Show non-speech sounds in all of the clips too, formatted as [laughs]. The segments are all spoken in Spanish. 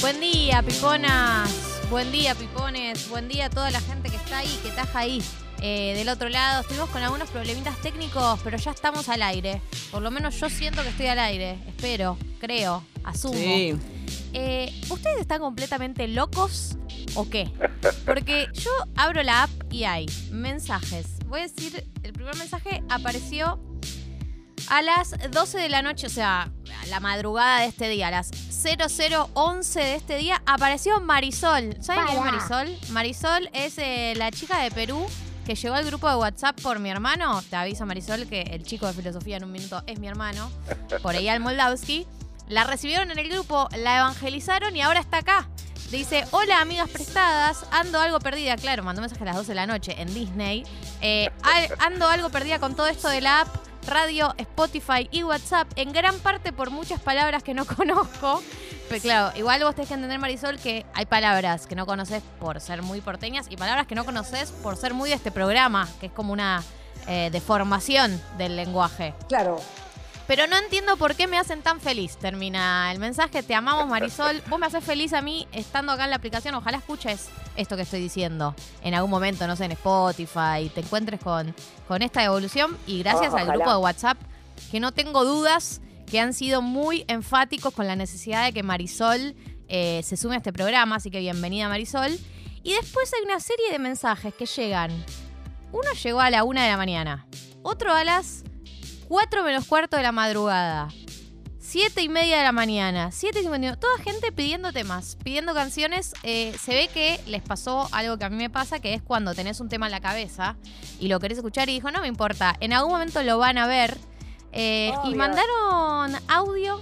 Buen día, piponas. Buen día, pipones. Buen día a toda la gente que está ahí, que taja ahí. eh, del otro lado, estuvimos con algunos problemitas técnicos, pero ya estamos al aire. Por lo menos yo siento que estoy al aire. Espero, creo, asumo. Sí. Eh, ¿Ustedes están completamente locos o qué? Porque yo abro la app y hay mensajes. Voy a decir, el primer mensaje apareció a las 12 de la noche, o sea, a la madrugada de este día, a las 0011 de este día, apareció Marisol. ¿Saben quién es Marisol? Marisol es eh, la chica de Perú que llegó al grupo de WhatsApp por mi hermano. Te aviso, Marisol, que el chico de filosofía en un minuto es mi hermano, por Eyal Moldavsky. La recibieron en el grupo, la evangelizaron y ahora está acá. Dice, hola amigas prestadas, ando algo perdida. Claro, mandó mensaje a las 12 de la noche en Disney. Eh, al- ando algo perdida con todo esto de la app, radio, Spotify y WhatsApp, en gran parte por muchas palabras que no [laughs] conozco. Pero claro, igual vos tenés que entender, Marisol, que hay palabras que no conoces por ser muy porteñas y palabras que no conoces por ser muy de este programa, que es como una eh, deformación del lenguaje. Claro. Pero no entiendo por qué me hacen tan feliz. Termina el mensaje. Te amamos, Marisol. Vos me haces feliz a mí estando acá en la aplicación. Ojalá escuches esto que estoy diciendo en algún momento, no sé, en Spotify. Te encuentres con, con esta evolución. Y gracias al Ojalá. grupo de WhatsApp, que no tengo dudas que han sido muy enfáticos con la necesidad de que Marisol eh, se sume a este programa. Así que bienvenida, Marisol. Y después hay una serie de mensajes que llegan. Uno llegó a la una de la mañana. Otro a las 4 menos cuarto de la madrugada. 7 y media de la mañana. 7 y 51. Toda gente pidiendo temas, pidiendo canciones. Eh, se ve que les pasó algo que a mí me pasa, que es cuando tenés un tema en la cabeza y lo querés escuchar y dijo, no me importa, en algún momento lo van a ver. Eh, y mandaron audio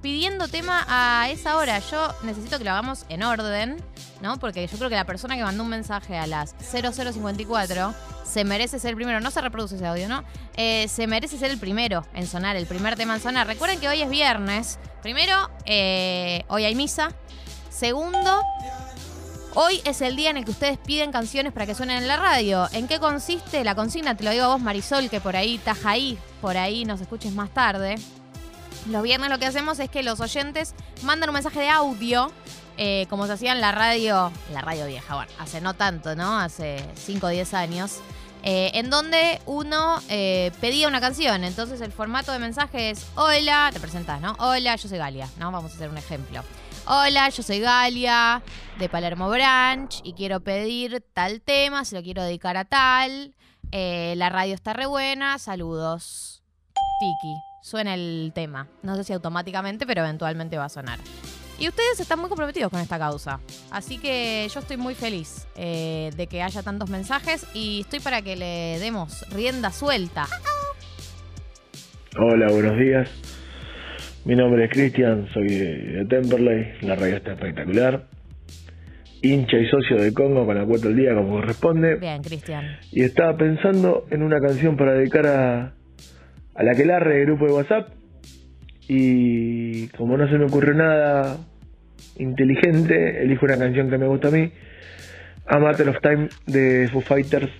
pidiendo tema a esa hora. Yo necesito que lo hagamos en orden, ¿no? Porque yo creo que la persona que mandó un mensaje a las 0054 se merece ser el primero. No se reproduce ese audio, ¿no? Eh, se merece ser el primero en sonar, el primer tema en sonar. Recuerden que hoy es viernes. Primero, eh, hoy hay misa. Segundo, hoy es el día en el que ustedes piden canciones para que suenen en la radio. ¿En qué consiste la consigna? Te lo digo a vos, Marisol, que por ahí taja ahí, por ahí nos escuches más tarde. Los viernes lo que hacemos es que los oyentes mandan un mensaje de audio, eh, como se hacía en la radio, la radio vieja, bueno, hace no tanto, ¿no? Hace 5 o 10 años, eh, en donde uno eh, pedía una canción. Entonces el formato de mensaje es, hola, te presentás, ¿no? Hola, yo soy Galia, ¿no? Vamos a hacer un ejemplo. Hola, yo soy Galia, de Palermo Branch, y quiero pedir tal tema, se lo quiero dedicar a tal. La radio está re buena, saludos. Tiki, suena el tema. No sé si automáticamente, pero eventualmente va a sonar. Y ustedes están muy comprometidos con esta causa. Así que yo estoy muy feliz eh, de que haya tantos mensajes y estoy para que le demos rienda suelta. Hola, buenos días. Mi nombre es Cristian, soy de, Temperley, la radio está espectacular. Hincha y socio de Congo con la cuota al día como corresponde. Bien, Cristian. Y estaba pensando en una canción para dedicar a, a la que larre del grupo de WhatsApp. Y como no se me ocurrió nada inteligente, elijo una canción que me gusta a mí. A Matter of Time de Foo Fighters,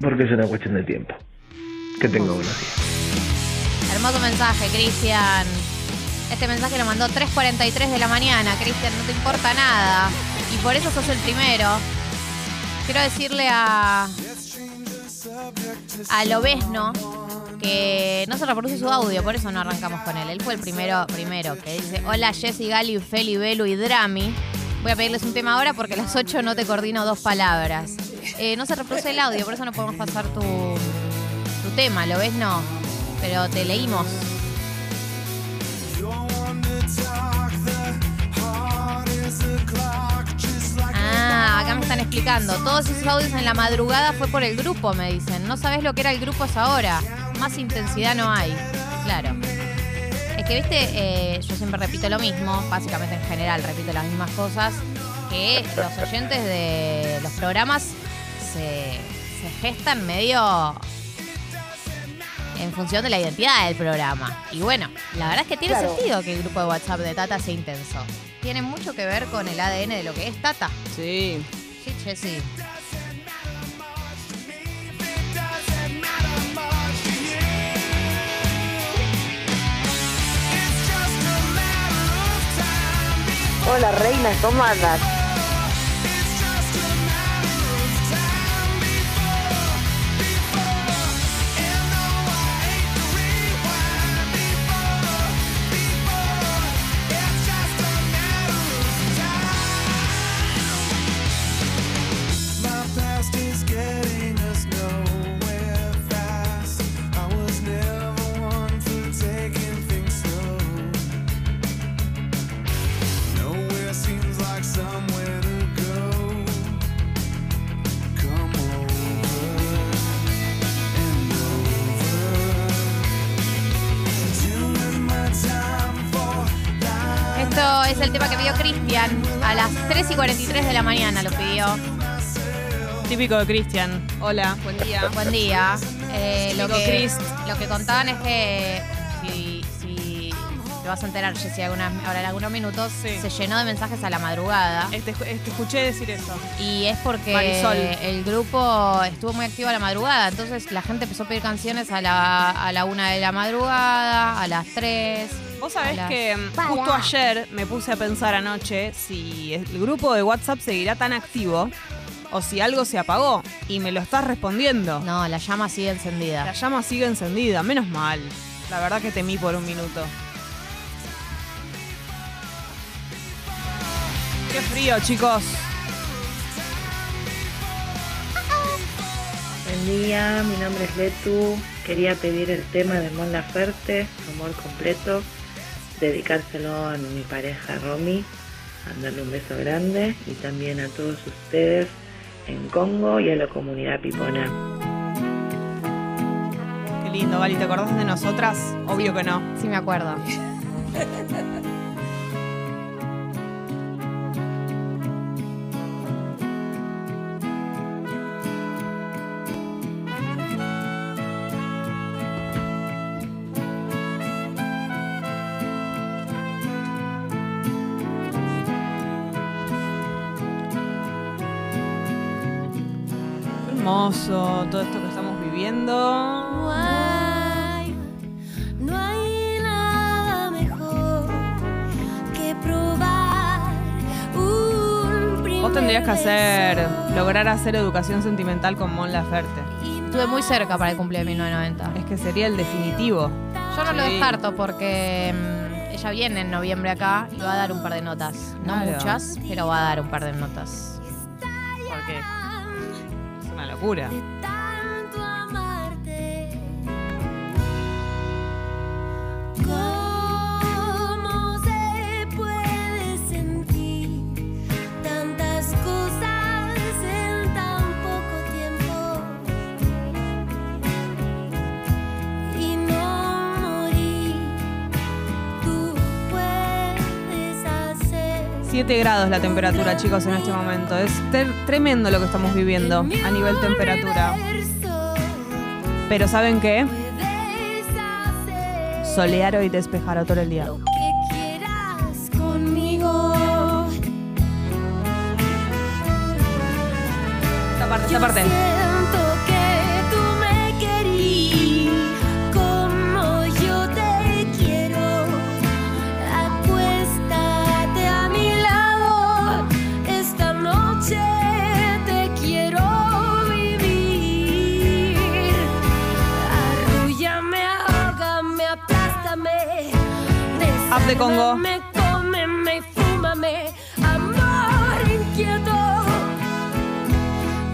porque es una cuestión de tiempo. Que tengo buenos días. Hermoso mensaje, Cristian. Este mensaje lo mandó 3.43 de la mañana, Cristian, no te importa nada. Y por eso sos el primero. Quiero decirle a. a Lobesno que no se reproduce su audio, por eso no arrancamos con él. Él fue el primero, primero que dice: Hola, Jessy, Gali, Feli, Belu y Drami. Voy a pedirles un tema ahora porque a las 8 no te coordino dos palabras. Eh, no se reproduce el audio, por eso no podemos pasar tu, tu tema, ¿lo ves? No. Pero te leímos. Ah, acá me están explicando. Todos esos audios en la madrugada fue por el grupo, me dicen. No sabes lo que era el grupo es ahora. Más intensidad no hay. Claro. Es que, viste, eh, yo siempre repito lo mismo, básicamente en general repito las mismas cosas, que los oyentes de los programas se, se gestan medio en función de la identidad del programa. Y bueno, la verdad es que tiene Claro. sentido que el grupo de WhatsApp de Tata sea intenso. Tiene mucho que ver con el ADN de lo que es Tata. Sí. Sí, Jessy. Hola reina, ¿cómo andas? Típico de Cristian. Hola, buen día. [laughs] Buen día. Eh, lo, que, Chris. lo que contaban es que si, si te vas a enterar, Jessy, ahora en algunos minutos, Sí. se llenó de mensajes a la madrugada. Este, este, escuché decir eso. Y es porque Marisol. el grupo estuvo muy activo a la madrugada. Entonces la gente empezó a pedir canciones a la, a la una de la madrugada, a las 3. Vos sabés Hola. que mm, justo ayer me puse a pensar anoche si el grupo de WhatsApp seguirá tan activo o si algo se apagó. Y me lo estás respondiendo. No, la llama sigue encendida. La llama sigue encendida, menos mal. La verdad que temí por un minuto. Qué frío, chicos. Buen día, mi nombre es Letu. Quería pedir el tema de Mon Laferte, Amor Completo, dedicárselo a mi pareja Romy, mandarle un beso grande y también a todos ustedes en Congo y a la comunidad pipona. Qué lindo, Gali. ¿Te acordás de nosotras? Obvio que no. Sí, me acuerdo. [laughs] todo esto que estamos viviendo. No hay, no hay nada mejor que probar un primer Vos tendrías que hacer, lograr hacer educación sentimental con Mon Laferte. Estuve muy cerca para el cumpleaños de 1990. Es que sería el definitivo. Yo no lo descarto porque mm, ella viene en noviembre acá y va a dar un par de notas. No Claro. muchas, pero va a dar un par de notas. Porque es una locura. 7 grados la temperatura, chicos, en este momento. Es tremendo lo que estamos viviendo a nivel temperatura. Pero ¿saben qué? Solear hoy y despejar todo el día. Esta parte, esta parte.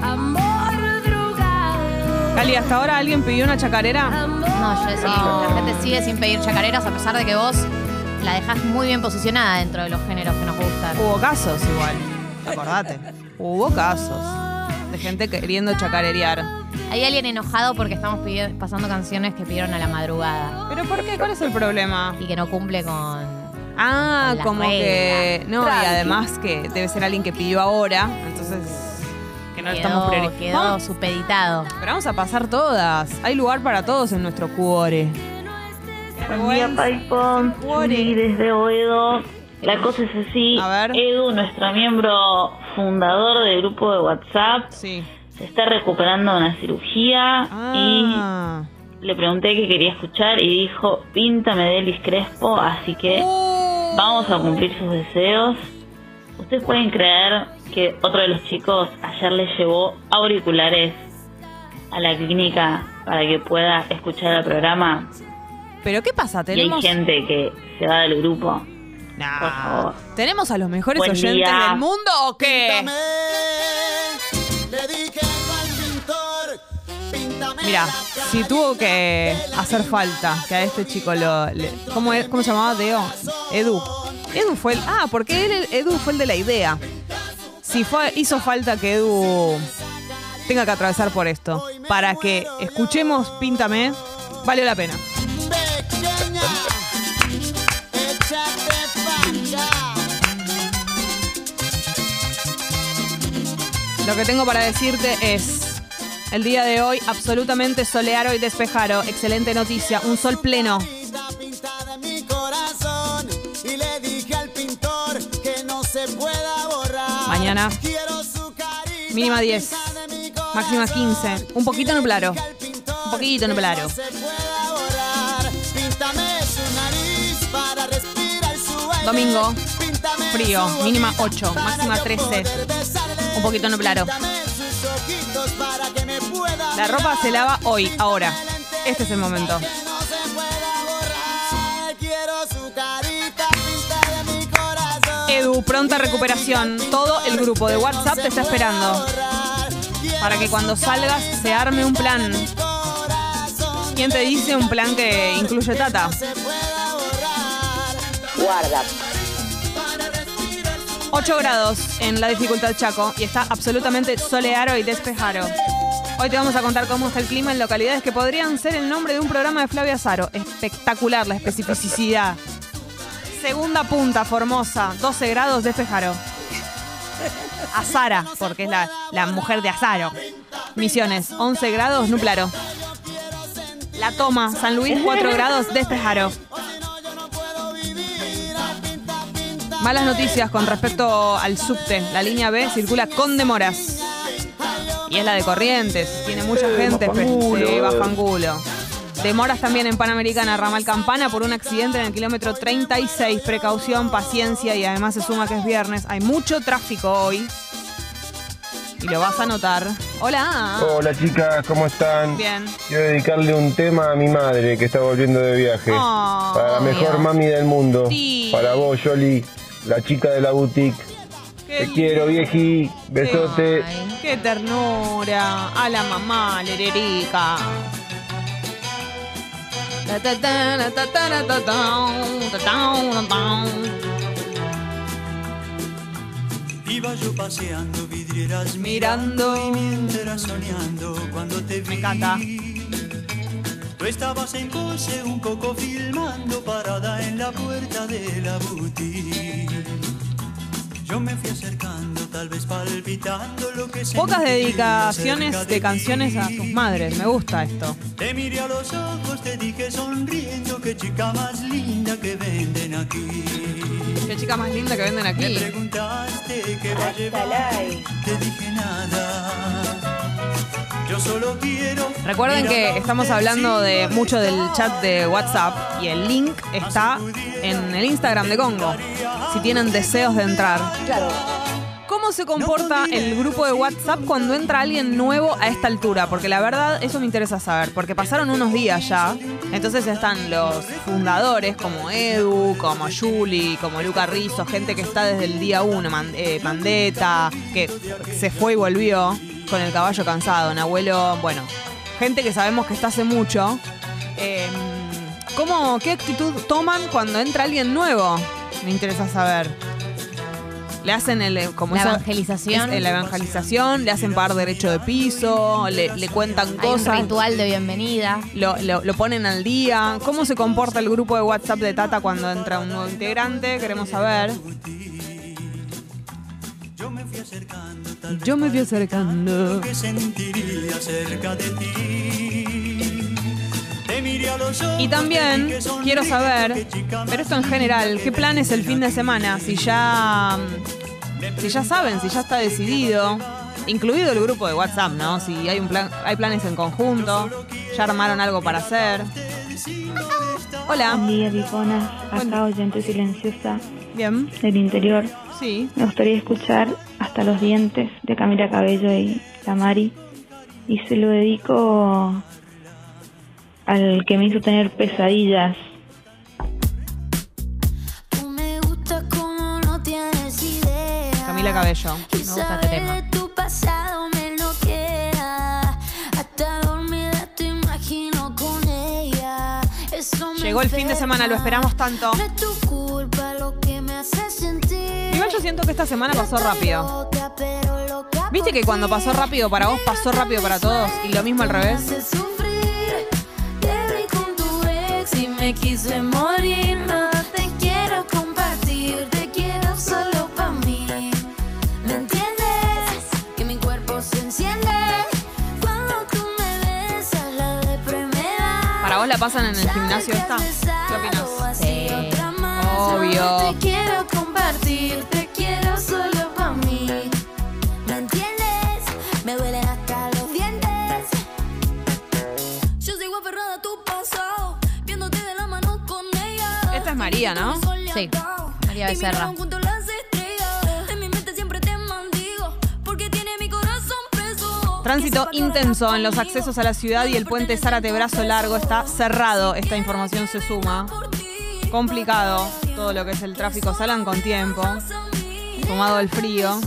Amor drogado. Cali, ¿hasta ahora alguien pidió una chacarera? No, yo sí, la gente sigue sin pedir chacareras a pesar de que vos la dejás muy bien posicionada dentro de los géneros que nos gustan. Hubo casos igual, acordate. Hubo casos de gente queriendo chacarerear. Hay alguien enojado porque estamos pidi- pasando canciones que pidieron a la madrugada ¿Pero por qué? ¿Cuál es el problema? y que no cumple con... Ah, Con las como que. No, y además que debe ser alguien que pidió ahora, entonces. Que no lo estamos Quedó, priorizando. quedó Vamos- supeditado. Pero vamos a pasar todas. Hay lugar para todos en nuestro cuore. Buen día. Sí, desde Oedo. La cosa es así. A ver. Edu, nuestro miembro fundador del grupo de WhatsApp, Sí. Se está recuperando de una cirugía Ah. y le pregunté qué quería escuchar y dijo, píntame de Elvis Crespo, así que Oh. vamos a cumplir sus deseos. ¿Ustedes pueden creer que otro de los chicos ayer le llevó auriculares a la clínica para que pueda escuchar el programa? Pero ¿qué pasa? Y hay Tenemos... gente que se va del grupo. Nah. Por favor. ¿Tenemos a los mejores Buen oyentes día. del mundo o qué? Mira, si tuvo que hacer falta que a este chico lo. le- ¿cómo, es- ¿Cómo se llamaba? Deo. Edu. Edu fue el. Ah, porque él, Edu fue el de la idea. Si fue, hizo falta que Edu tenga que atravesar por esto para que escuchemos Píntame, valió la pena. Lo que tengo para decirte es, el día de hoy absolutamente soleado y despejado. Oh, excelente noticia, un sol pleno. Mañana. Mínima 10. Máxima 15. Un poquito nublado. Un poquito nublado. Domingo. Frío. Mínima 8. Máxima 13. Un poquito nublado. La ropa se lava hoy, ahora. Este es el momento. Edu, pronta recuperación. Todo el grupo de WhatsApp te está esperando. Para que cuando salgas se arme un plan. ¿Quién te dice un plan que incluye Tata? Guarda. 8 grados en la dificultad Chaco y está absolutamente soleado y despejado. Hoy te vamos a contar cómo está el clima en localidades que podrían ser el nombre de un programa de Flavia Azaro. Espectacular la especificidad. Segunda punta, Formosa, 12 grados despejado. Azara, porque es la, la mujer de Azaro. Misiones, 11 grados, nublaro. La Toma, San Luis, 4 grados, despejado. Malas noticias con respecto al subte. La línea B circula con demoras. Y es la de Corrientes. Tiene mucha gente. pe- angulo, sí, eh. bajo angulo. Demoras también en Panamericana, Ramal Campana, por un accidente en el kilómetro 36. Precaución, paciencia y además se suma que es viernes. Hay mucho tráfico hoy. Y lo vas a notar. Hola. Hola chicas, ¿cómo están? Bien. Quiero dedicarle un tema a mi madre que está volviendo de viaje. Oh, para la mejor mami del mundo. Sí. Para vos, Yoli, la chica de la boutique. Te quiero, vieji. Besote. Ay, qué ternura. A la mamá, lererica. Iba yo paseando vidrieras mirando, y mientras soñando cuando te vi. Me encanta. Tú estabas en coche un poco filmando parada en la puerta de la boutique. Yo me fui acercando, tal vez palpitando lo que Pocas dedicaciones de canciones a sus madres. Me gusta esto. Te miré a los ojos, te dije sonriendo, qué chica más linda que venden aquí. Qué chica más linda que venden Me aquí. preguntaste qué va a llevar, like. te dije nada. Yo solo quiero. Recuerden que estamos hablando de mucho del chat de WhatsApp y el link está en el Instagram de Congo. Si tienen deseos de entrar. Claro. ¿Cómo se comporta el grupo de WhatsApp cuando entra alguien nuevo a esta altura? Porque la verdad, eso me interesa saber. Porque pasaron unos días ya. Entonces están los fundadores como Edu, como Juli, como Luca Rizzo, gente que está desde el día uno, eh, Mandeta, que se fue y volvió con el caballo cansado. Un abuelo, bueno, gente que sabemos que está hace mucho. Eh, ¿cómo, ¿Qué actitud toman cuando entra alguien nuevo? Me interesa saber. Le hacen el, eh, como La esa- evangelización. es- la evangelización, le hacen pagar derecho de piso, le, le cuentan Hay un cosas, ritual de bienvenida. lo, lo- lo ponen al día. ¿Cómo se comporta el grupo de WhatsApp de Tata cuando entra un nuevo integrante? Queremos saber. Yo me fui acercando, tal Yo me fui acercando. que sentiría cerca de ti. Te miré a los ojos, Y también te quiero saber, pero esto en general, ¿qué planes el fin de semana? Si ya, si ya saben, si ya está decidido, incluido el grupo de WhatsApp, ¿no? Si hay un plan, hay planes en conjunto, ya armaron algo para hacer. Hola. Buen día. Buen- Acá oyente silenciosa Bien. del interior. Sí. Me gustaría escuchar Hasta los dientes de Camila Cabello y la Mari. Y se lo dedico al que me hizo tener pesadillas. Camila Cabello. Me gusta este saber tema. de tu pasado me bloquea. Hasta dormida te imagino con ella. Eso me Llegó el fin de semana, lo esperamos tanto. Igual yo siento que esta semana pasó rápido. ¿Viste que cuando pasó rápido para vos, pasó rápido para todos? Y lo mismo al revés. para mí. ¿Me entiendes? Que mi cuerpo se enciende cuando tú me besas, la depre me da. ¿Para vos la pasan en el gimnasio esta? ¿Qué opinas? Sí. Obvio. Te quiero compartir, te quiero solo para mí. ¿Me entiendes? Me duelen hasta los dientes. Yo sigo aferrada a tu pasado, viéndote de la mano con ella. Esta es María, ¿no? Sí, María Becerra. Tránsito intenso en los accesos a la ciudad y el puente Zárate Brazo Largo está cerrado. Esta información se suma. Complicado todo lo que es el tráfico. Salgan con tiempo. Tomado el frío.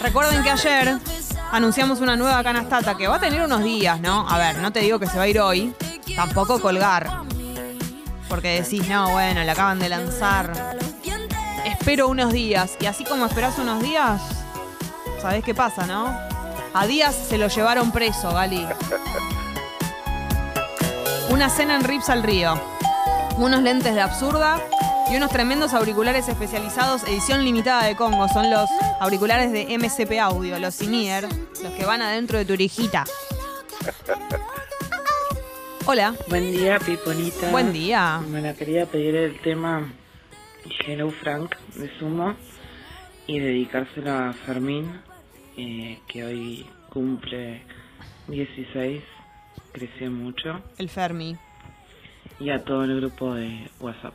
Recuerden que ayer anunciamos una nueva canastata que va a tener unos días, ¿no? A ver, no te digo que se va a ir hoy. Tampoco colgar. Porque decís, no, bueno, la acaban de lanzar. Espero unos días. Y así como esperás unos días, ¿sabés qué pasa, no? A Díaz se lo llevaron preso, Gali. Una cena en Rips al Río. Unos lentes de absurda y unos tremendos auriculares especializados, edición limitada de Congo. Son los auriculares de MCP Audio, los in-ear, los que van adentro de tu orejita. Hola. Buen día, Piponita. Buen día. Me la quería pedir el tema Hello Frank de Sumo y dedicárselo a Fermín, eh, que hoy cumple 16, creció mucho, El Fermi. y a todo el grupo de WhatsApp.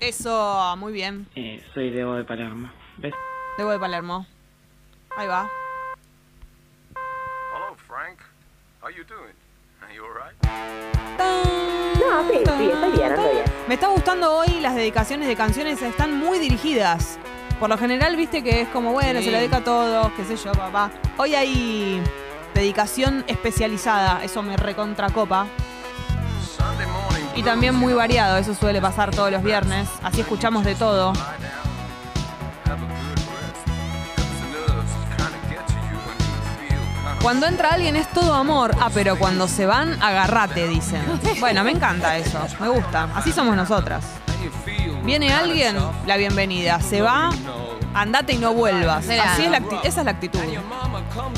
Eso, muy bien. Eh, soy Debo de Palermo. ¿Ves? Debo de Palermo. Ahí va. Hello, Frank. How you doing? No, sí, sí, estoy bien, estoy bien. Me está gustando hoy las dedicaciones de canciones, están muy dirigidas. Por lo general, viste que es como, bueno, Sí. se lo dedica a todos, qué sé yo, papá. Hoy hay dedicación especializada, eso me recontracopa. Sunday morning. Y también muy variado, eso suele pasar todos los viernes. Así escuchamos de todo. Cuando entra alguien es todo amor. Ah, pero cuando se van, agarrate, dicen. Bueno, me encanta eso, me gusta. Así somos nosotras. Viene alguien, la bienvenida. Se va, andate y no vuelvas. Así es la esa es la actitud.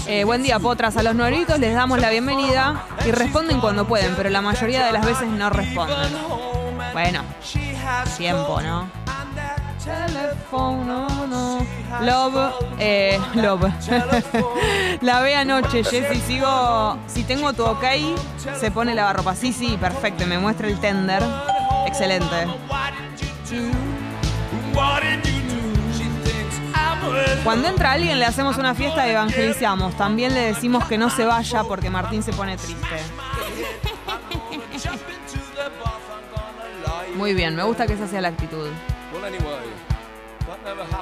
Eh, buen día, potras. A los nuevitos les damos la bienvenida y responden cuando pueden, pero la mayoría de las veces no responden. Bueno, tiempo, ¿no? Teléfono, no. Love, eh, love. [laughs] la ve anoche, Jessy. Sigo. Si tengo tu ok, se pone lavarropa. Sí, sí, perfecto. Me muestra el tender. Excelente. Cuando entra alguien le hacemos una fiesta y evangelizamos. También le decimos que no se vaya porque Martín se pone triste. [laughs] Muy bien, me gusta que esa sea la actitud.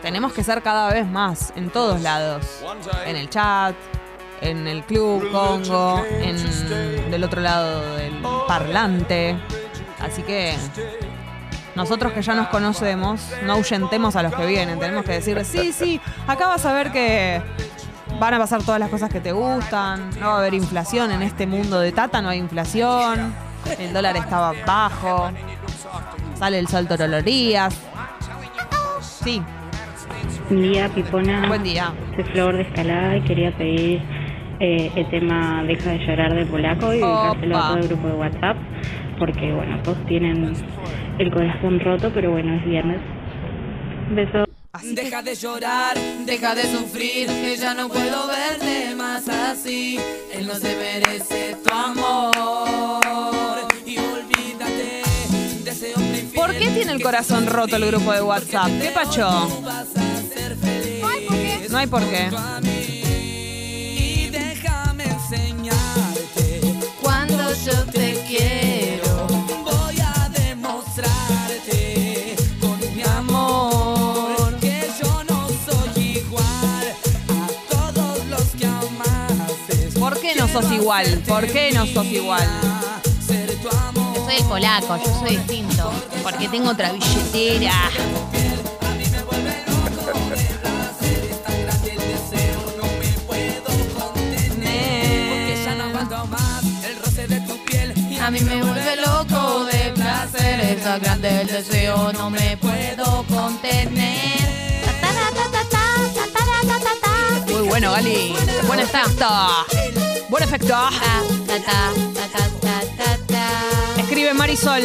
Tenemos que ser cada vez más, en todos lados. En el chat, en el club Congo, en del otro lado del parlante. Así que nosotros que ya nos conocemos, no ahuyentemos a los que vienen. Tenemos que decirles, sí, sí, acá vas a ver que van a pasar todas las cosas que te gustan. No va a haber inflación en este mundo de Tata, no hay inflación. El dólar estaba bajo. Sale el sol torolorías. Sí, Buen día, Pipona. buen día. Soy Flor de Escalada y quería pedir eh, el tema Deja de llorar de Polaco y dedicárselo a todo el grupo de WhatsApp, porque bueno, todos tienen el corazón roto, pero bueno, es viernes. Besos. Deja de llorar, deja de sufrir, que ya no puedo verte más así. Él no se merece tu amor. ¿Por qué tiene el corazón roto el grupo de WhatsApp? ¿Qué pacho? No hay por qué. Y déjame enseñarte Cuando yo te quiero. Voy a demostrarte con mi amor que yo no soy igual a todos los que amaste. ¿Por qué no sos igual? ¿Por qué no sos igual? parte del polaco, yo soy distinto. Porque tengo otra billetera. A mí me vuelve loco de placer, es tan grande el deseo, no me puedo contener. Muy bueno, Gali. Buen efecto. Buen efecto. Ta, ta, ta, Escribe Marisol.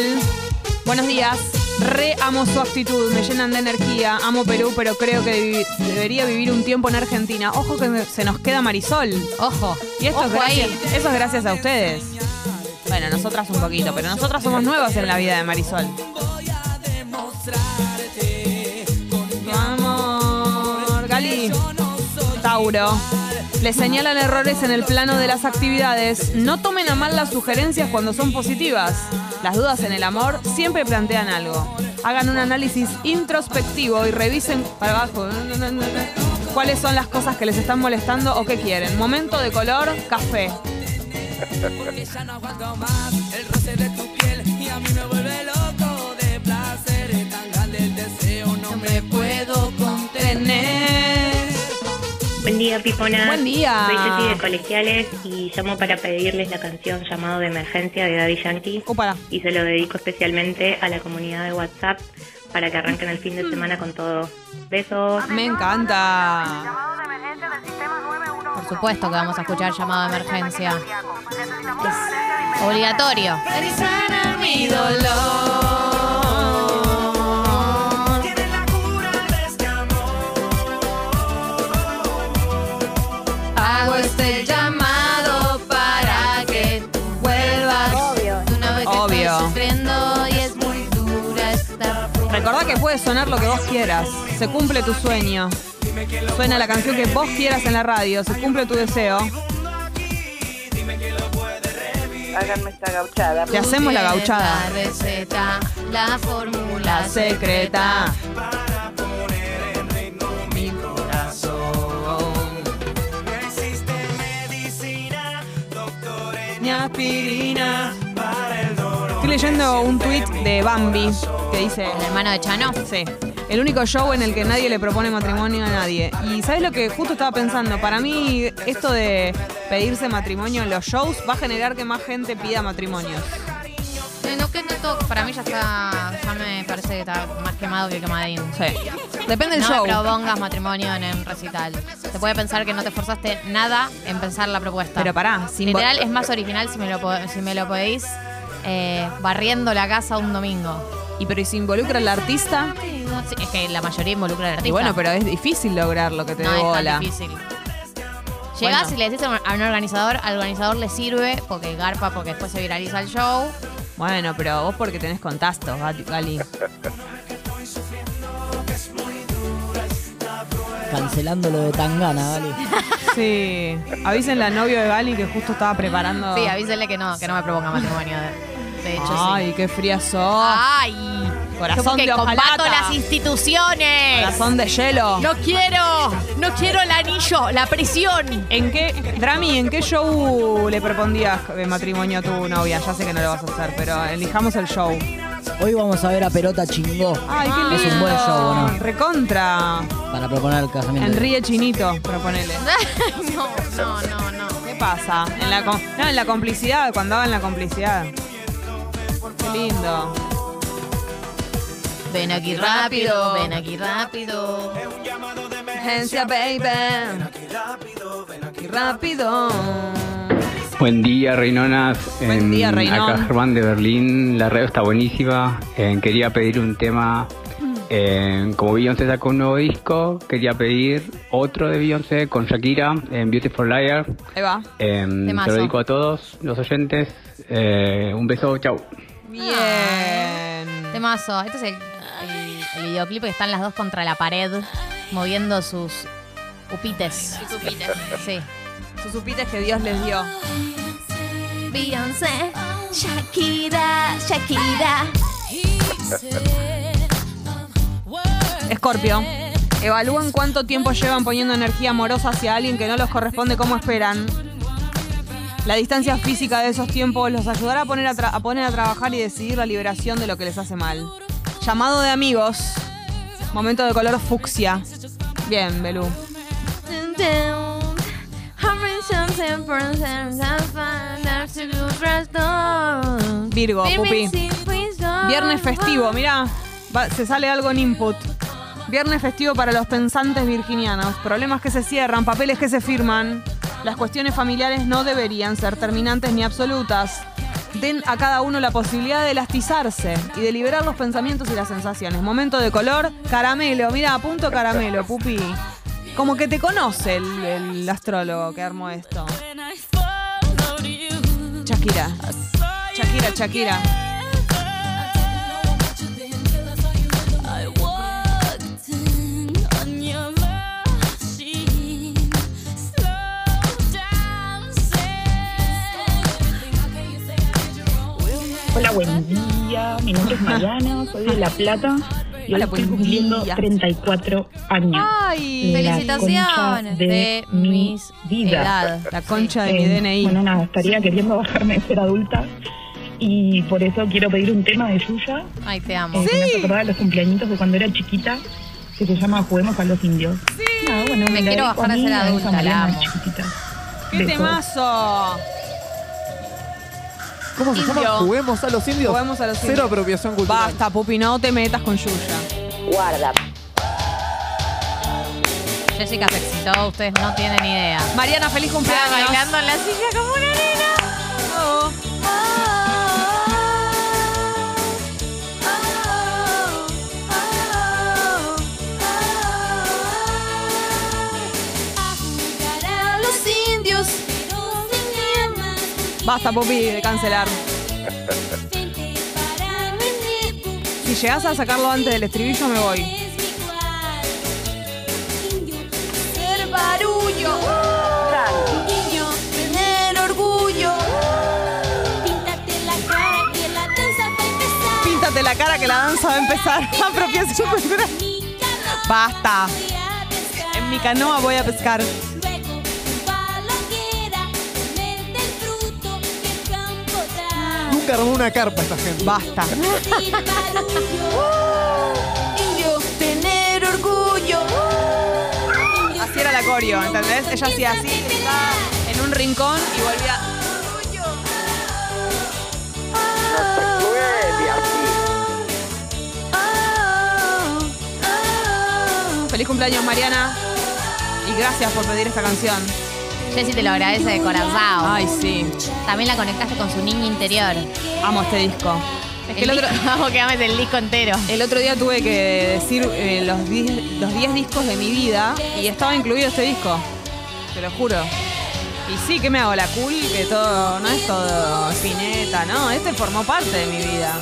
Buenos días. Re amo su actitud, me llenan de energía. Amo Perú, pero creo que debería vivir un tiempo en Argentina. Ojo que se nos queda Marisol. Ojo. Y esto es ahí. eso es gracias a ustedes. Bueno, nosotras un poquito, pero nosotras somos nuevas en la vida de Marisol. Tu amor. Gali. Tauro. Le señalan errores en el plano de las actividades. No tomen a mal las sugerencias cuando son positivas. Las dudas en el amor siempre plantean algo. Hagan un análisis introspectivo y revisen para abajo cuáles son las cosas que les están molestando o qué quieren. Momento de color, café. [laughs] porque ya no aguanto más el Buen día, Pipona. Buen día. Soy Ceci de Colegiales y llamo para pedirles la canción Llamado de Emergencia de Daddy Yankee. Y se lo dedico especialmente a la comunidad de WhatsApp para que arranquen el fin de semana con todo. Besos. Me encanta. Por supuesto que vamos a escuchar llamado de emergencia. Es obligatorio. Sana mi dolor. Hago este llamado para que tú vuelvas. Obvio. Una vez que Obvio. estoy sufriendo y es muy dura esta Recordá que puede sonar lo que vos quieras. Se cumple tu sueño. Suena la canción que vos quieras en la radio. Se cumple tu deseo. Háganme esta gauchada. Te hacemos la gauchada. La receta, la fórmula La secreta. Aspirina. para el dolor. Estoy leyendo un tweet de Bambi que dice. ¿El hermano de Chano? Sí. El único show en el que nadie le propone matrimonio a nadie. Y ¿sabes lo que justo estaba pensando? Para mí, esto de pedirse matrimonio en los shows va a generar que más gente pida matrimonios. No, que para mí ya está, ya me parece que está más quemado que quemadín. Sí. Depende del no show. me propongas matrimonio en un recital. Se puede pensar que no te esforzaste nada en pensar la propuesta. Pero pará, sin Literal es más original si me lo, si me lo podéis eh, barriendo la casa un domingo. ¿Y pero ¿y si involucra al artista? Sí, es que la mayoría involucra al artista. Y bueno, pero es difícil lograr lo que te no es bola. tan difícil. Llegás Bueno. y le decís a un organizador, al organizador le sirve porque garpa, porque después se viraliza el show. Bueno, pero vos porque tenés contactos, Gali- Gali. Cancelando lo de Tangana, ¿vale? [laughs] Sí. Avísenle al novio de Gali que justo estaba preparando. Sí, avísenle que no, que no me proponga matrimonio. De, de hecho, Ay, sí. qué fría sos. ¡Ay! Corazón Yo porque de combato hojalata. las instituciones. Corazón de hielo. No quiero, no quiero el anillo, la prisión. ¿En qué, Drami, en qué show le propondías de matrimonio a tu novia? Ya sé que no lo vas a hacer, pero elijamos el show. Hoy vamos a ver a Perota Chingó. Ay, qué lindo. Es un buen show, ¿no? Recontra. Para proponer el casamiento. Enrique Chinito, proponele. [laughs] no, no, no, no. ¿Qué pasa? En la, no, en la complicidad, cuando hagan la complicidad. Lindo. Ven aquí rápido, ven aquí rápido. Emergencia, baby. rápido. Buen día, Reinonas. Buen día, Reinón. Acá Germán de Berlín. La radio está buenísima. Em, quería pedir un tema. em, como Beyoncé sacó un nuevo disco, quería pedir otro de Beyoncé con Shakira, en Beautiful Liar. Ahí va. Se Temazo. lo dedico a todos los oyentes. Eh, un beso, chau. Bien. Temazo. Este es el, el- el videoclip que están las dos contra la pared moviendo sus upites. Sus upites. Sí. Sus upites que Dios les dio. Beyoncé, Shakira, Shakira. Escorpio. Evalúen cuánto tiempo llevan poniendo energía amorosa hacia alguien que no los corresponde como esperan. La distancia física de esos tiempos los ayudará a poner a, tra- a poner a trabajar y decidir la liberación de lo que les hace mal. Llamado de amigos. Momento de color fucsia. Bien, Belú. Virgo, pupi. Viernes festivo, mirá. va- se sale algo en input. Viernes festivo para los pensantes virginianos. Problemas que se cierran, papeles que se firman. Las cuestiones familiares no deberían ser terminantes ni absolutas. Den a cada uno la posibilidad de elastizarse y de liberar los pensamientos y las sensaciones. Momento de color, caramelo. Mira, punto caramelo, pupi. Como que te conoce el, el astrólogo que armó esto. Shakira. Shakira, Shakira. Hola, buen día. Mi nombre es Mariana, soy de La Plata y Hola, estoy cumpliendo día. 34 años. Ay, La felicitaciones de mis vida. edad. La concha de mi Eh, DNI. Bueno, nada, estaría queriendo bajarme de ser adulta y por eso quiero pedir un tema de Yuya. Ay, te amo. Eh, que me hace acordar los cumpleañitos de cuando era chiquita, que se llama Juguemos a los indios. Nada, bueno, Me quiero bajar a de ser adulta, la amo. chiquitita. ¡Qué Besos. temazo! ¿Cómo se llama? Juguemos a los indios. Juguemos a los Cero indios. apropiación cultural. Basta, Pupi, no te metas con Yuya. Guarda. Jessica se excitó, ustedes no tienen idea. Mariana, feliz cumpleaños. Bailando en la silla como una nena. Basta, Pupi, de cancelar. Si llegas a sacarlo antes del estribillo, me voy. Ser barullo. Tener orgullo. Píntate la cara que la danza va a empezar. Píntate la cara que la danza va a empezar. Apropiación cultural. Basta. En mi canoa voy a pescar. Armó una carpa esta gente. Basta. Indio, tener orgullo. Así era la coreo, ¿entendés? Ella hacía así, estaba en un rincón y volvía. Feliz cumpleaños, Mariana. Y gracias por pedir esta canción. Jessy te lo agradece de corazón. Ay, sí. También la conectaste con su niño interior. Amo este disco. Es que el El otro, [laughs] Vamos que ames el disco entero. el otro día tuve que decir eh, los 10 los 10 discos de mi vida y estaba incluido este disco. Te lo juro. Y sí, que me hago la cool, que todo, no es todo fineta, ¿no? Este formó parte de mi vida.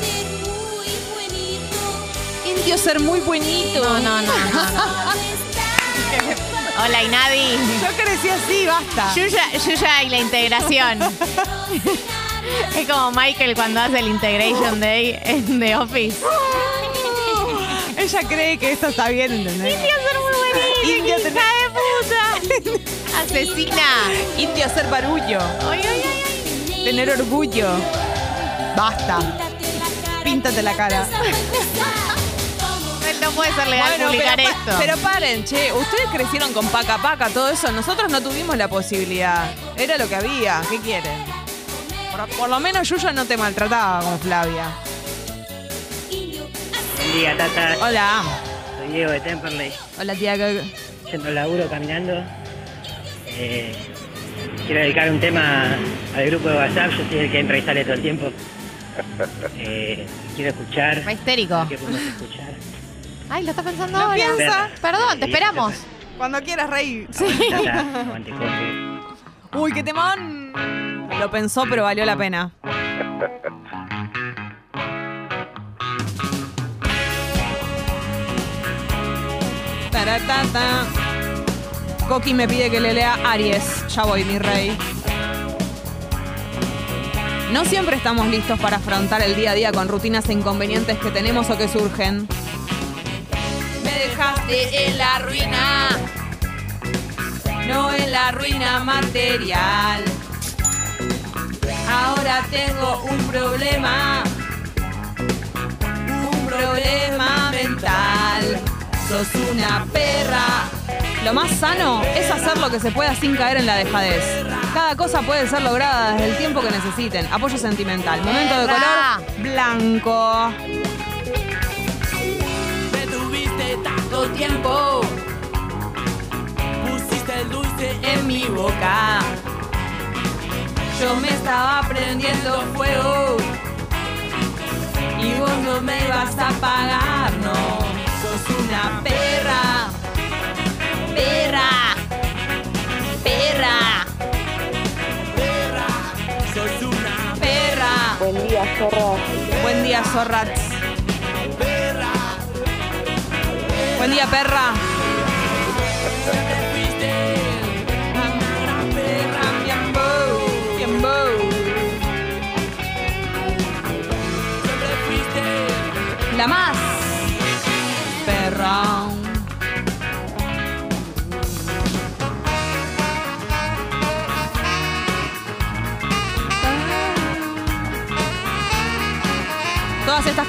Indio ser muy buenito. No, no, no, no, no. [laughs] Hola, Inadi. Yo crecí así, basta. Yuya, Yuya y la integración. [laughs] es como Michael cuando hace el Integration Day en The Office. Ella cree que esto está bien, ¿entendés? Indio ser muy buenito. Indio hija de puta. [laughs] Asesina. Indio ser barullo. Ay, ay, ay. Tener orgullo. Basta. Píntate la cara. No puede ser legal Bueno, publicar pero, esto. pero paren, che, ustedes crecieron con paca paca, todo eso. Nosotros no tuvimos la posibilidad. Era lo que había. ¿Qué quieren? Por, por lo menos Yuya no te maltrataba como Flavia. Buen día, Tata. Hola. Soy Diego de Temperley. Hola, tía. ¿qué- Yendo al laburo, caminando. Eh, quiero dedicar un tema al grupo de WhatsApp, yo soy el que entra y sale todo el tiempo. Eh, quiero escuchar. Va histérico. ¿Qué podemos escuchar? Ay, lo está pensando Lo ahora. piensa. Perdón, te esperamos. Cuando quieras reír. Sí. Aguante, Jorge. Uy, qué temón. Lo pensó, pero valió la pena. Taratata. Coqui me pide que le lea Aries. Ya voy, mi rey. No siempre estamos listos para afrontar el día a día con rutinas e inconvenientes que tenemos o que surgen. Dejaste en la ruina, no en la ruina material. Ahora tengo un problema, un problema mental. Sos una perra. Lo más sano es hacer lo que se pueda sin caer en la dejadez. Cada cosa puede ser lograda desde el tiempo que necesiten. Apoyo sentimental. Momento de color blanco. Tanto tiempo. Pusiste el dulce en mi boca. Yo me estaba prendiendo fuego. Y vos no me ibas a pagar, no. Sos una perra. Perra. Perra. Perra. Sos una perra. Buen día, zorra. Buen día, Zorrats. Buen día, perra.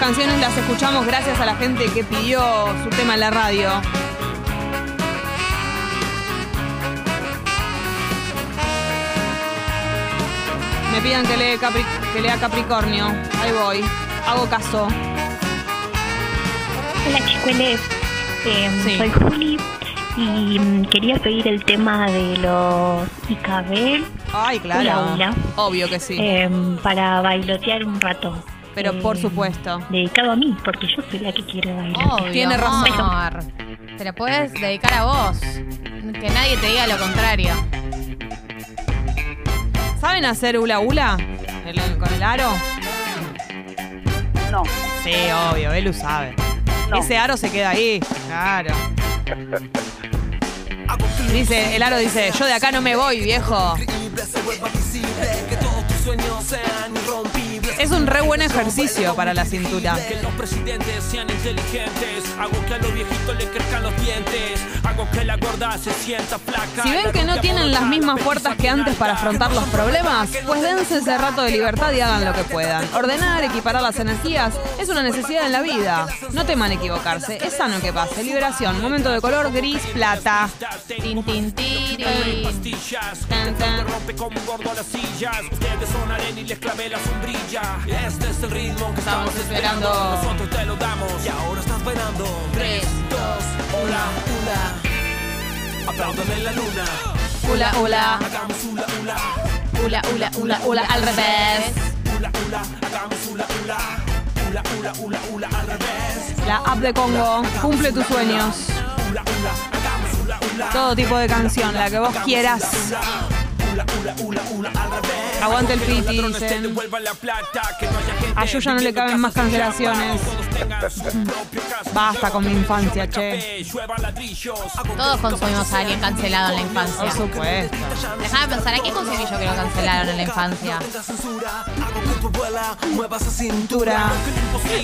Canciones las escuchamos gracias a la gente que pidió su tema en la radio. Me pidan que, lee Capri- que lea Capricornio. Ahí voy. Hago caso. Hola chicueles, Sí. soy Juli y mm, quería pedir el tema de los IKB. Ay, claro. Obvio que sí. Em, para bailotear un rato. Pero por Em, supuesto. Dedicado a mí, porque yo soy la que quiere bailar. Obvio, Tiene razón. amor. Te la puedes dedicar a vos. Que nadie te diga lo contrario. ¿Saben hacer hula hula? El- el- ¿Con el aro? No. Sí, obvio, Elu sabe. No. Ese aro se queda ahí. Claro. Dice, el aro dice, yo de acá no me voy, viejo. Un re buen ejercicio para la cintura. Que los presidentes sean inteligentes. Hago que a los viejitos le crezcan los dientes. Hago que la gorda se sienta flaca. Si ven que no tienen las mismas fuerzas que antes para afrontar los problemas, pues dense ese rato de libertad y hagan lo que puedan. Ordenar, equiparar las energías es una necesidad en la vida. No teman equivocarse, es sano que pase. Liberación, momento de color gris plata. Tin, tin, rompe como gordo las sillas. Ustedes son arena y les clavé la sombrilla. Este es el ritmo que estamos esperando. Nosotros te lo damos. Y ahora estás bailando. 3, 2, hola, hula. Aplaudan en la luna. Hula, hula. Hagamos hula, hula. Hula, hula, hula, hula, al revés. Hula, hula. Hagamos hula, hula. Hula, hula, hula, hula, al revés. La app de Congo cumple tus sueños. Todo tipo de canción, la que vos quieras. Al revés. Aguante el piti, dicen. A Yuya no le caben más cancelaciones. Basta con mi infancia, che. Todos consumimos a alguien cancelado en la infancia. Por supuesto. Déjame pensar, ¿a quién consumí yo que lo cancelaron en la infancia? Cintura.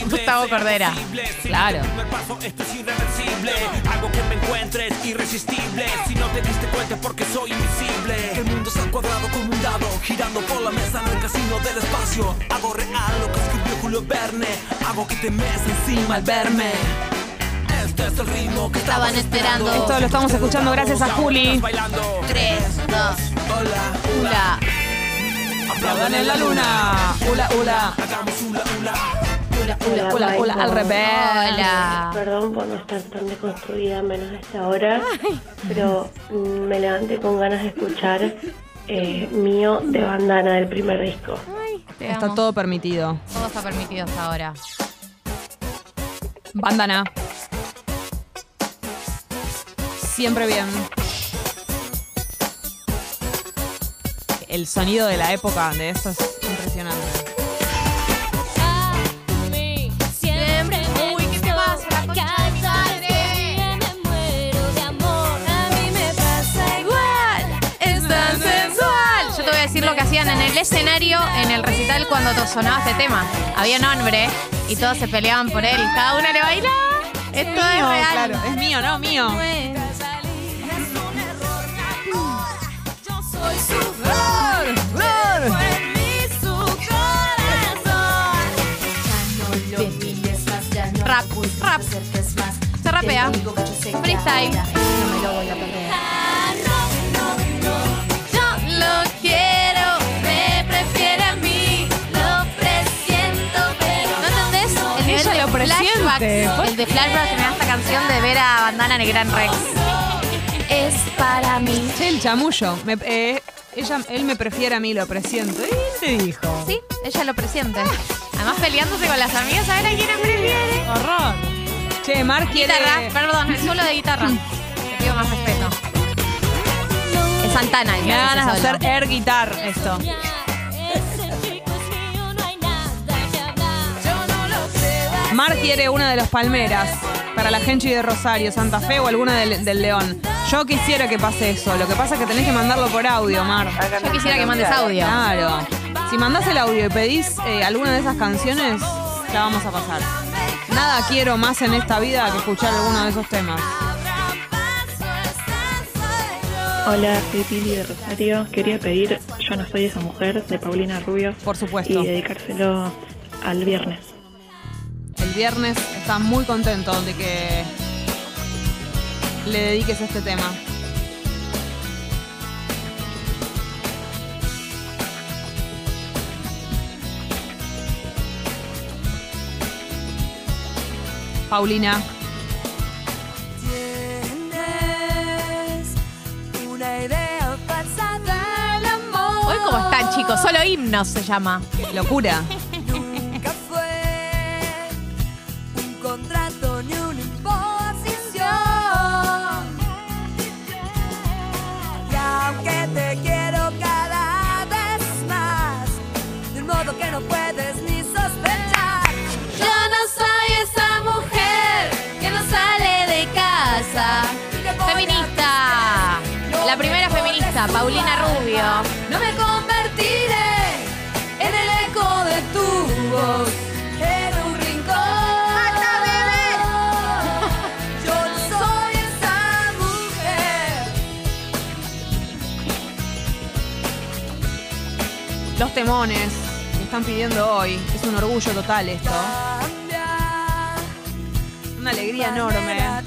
Gustavo Cordera. Claro. primer paso, esto es irreversible. Algo que me encuentres irresistible. Si no te diste cuenta es porque soy invisible. El mundo está cuadrado como un dado, girando por la mesa en el casino del espacio. Hago real lo que escribió Julio Verne. Hago que te mes encima al verme. Este es el ritmo que Estaban esperando. Esto lo estamos escuchando gracias a Juli. 3, 2, hula. Aplaudan en la luna. Hula, hula. Hula, hula, hula, hula, al revés. Hola. Perdón por no estar tan deconstruida menos a esta hora, pero me levanté con ganas de escuchar eh, mío de bandana del primer disco. Te Está amo. todo permitido. Todo está permitido hasta ahora. Bandana. Siempre bien. El sonido de la época de esto es impresionante. El escenario, en el recital cuando sonaba este tema. Había un hombre y todos se peleaban por él. Cada uno le bailaba. Esto es mío, real. claro. Es mío, no mío. Yo soy su flor, fue presiente. flashbacks, El de flashback que me da esta canción de ver a Bandana en el Gran Rex. Es para mí. Che, el chamullo. Me- eh, ella, él me prefiere a mí, lo presiento. ¿Y te dijo? Sí, ella lo presiente. Además peleándose con las amigas a ver a quién prefiere. Horror. Che, Mar quiere... Guitarra, perdón, el solo de guitarra. Te pido más respeto. Es Santana el Me que da hace ganas de ese solo. hacer air guitar esto. Mar quiere una de los Palmeras para la Genchi de Rosario, Santa Fe o alguna del, del León. Yo quisiera que pase eso. Lo que pasa es que tenés que mandarlo por audio, Mar. Yo quisiera que mandes audio. Claro. Si mandás el audio y pedís eh, alguna de esas canciones, la vamos a pasar. Nada quiero más en esta vida que escuchar alguno de esos temas. Hola, soy Pili de Rosario. Quería pedir Yo no soy esa mujer de Paulina Rubio. Por supuesto. Y dedicárselo al viernes. Viernes está muy contento de que le dediques este tema. Paulina, Tienes una idea falsa del amor. Hoy como están chicos, solo himnos se llama. locura. [laughs] Paulina Rubio. No me convertiré en el eco de tu voz en un rincón. Yo no soy esa mujer. Los temones que están pidiendo hoy. Es un orgullo total esto. Una alegría enorme.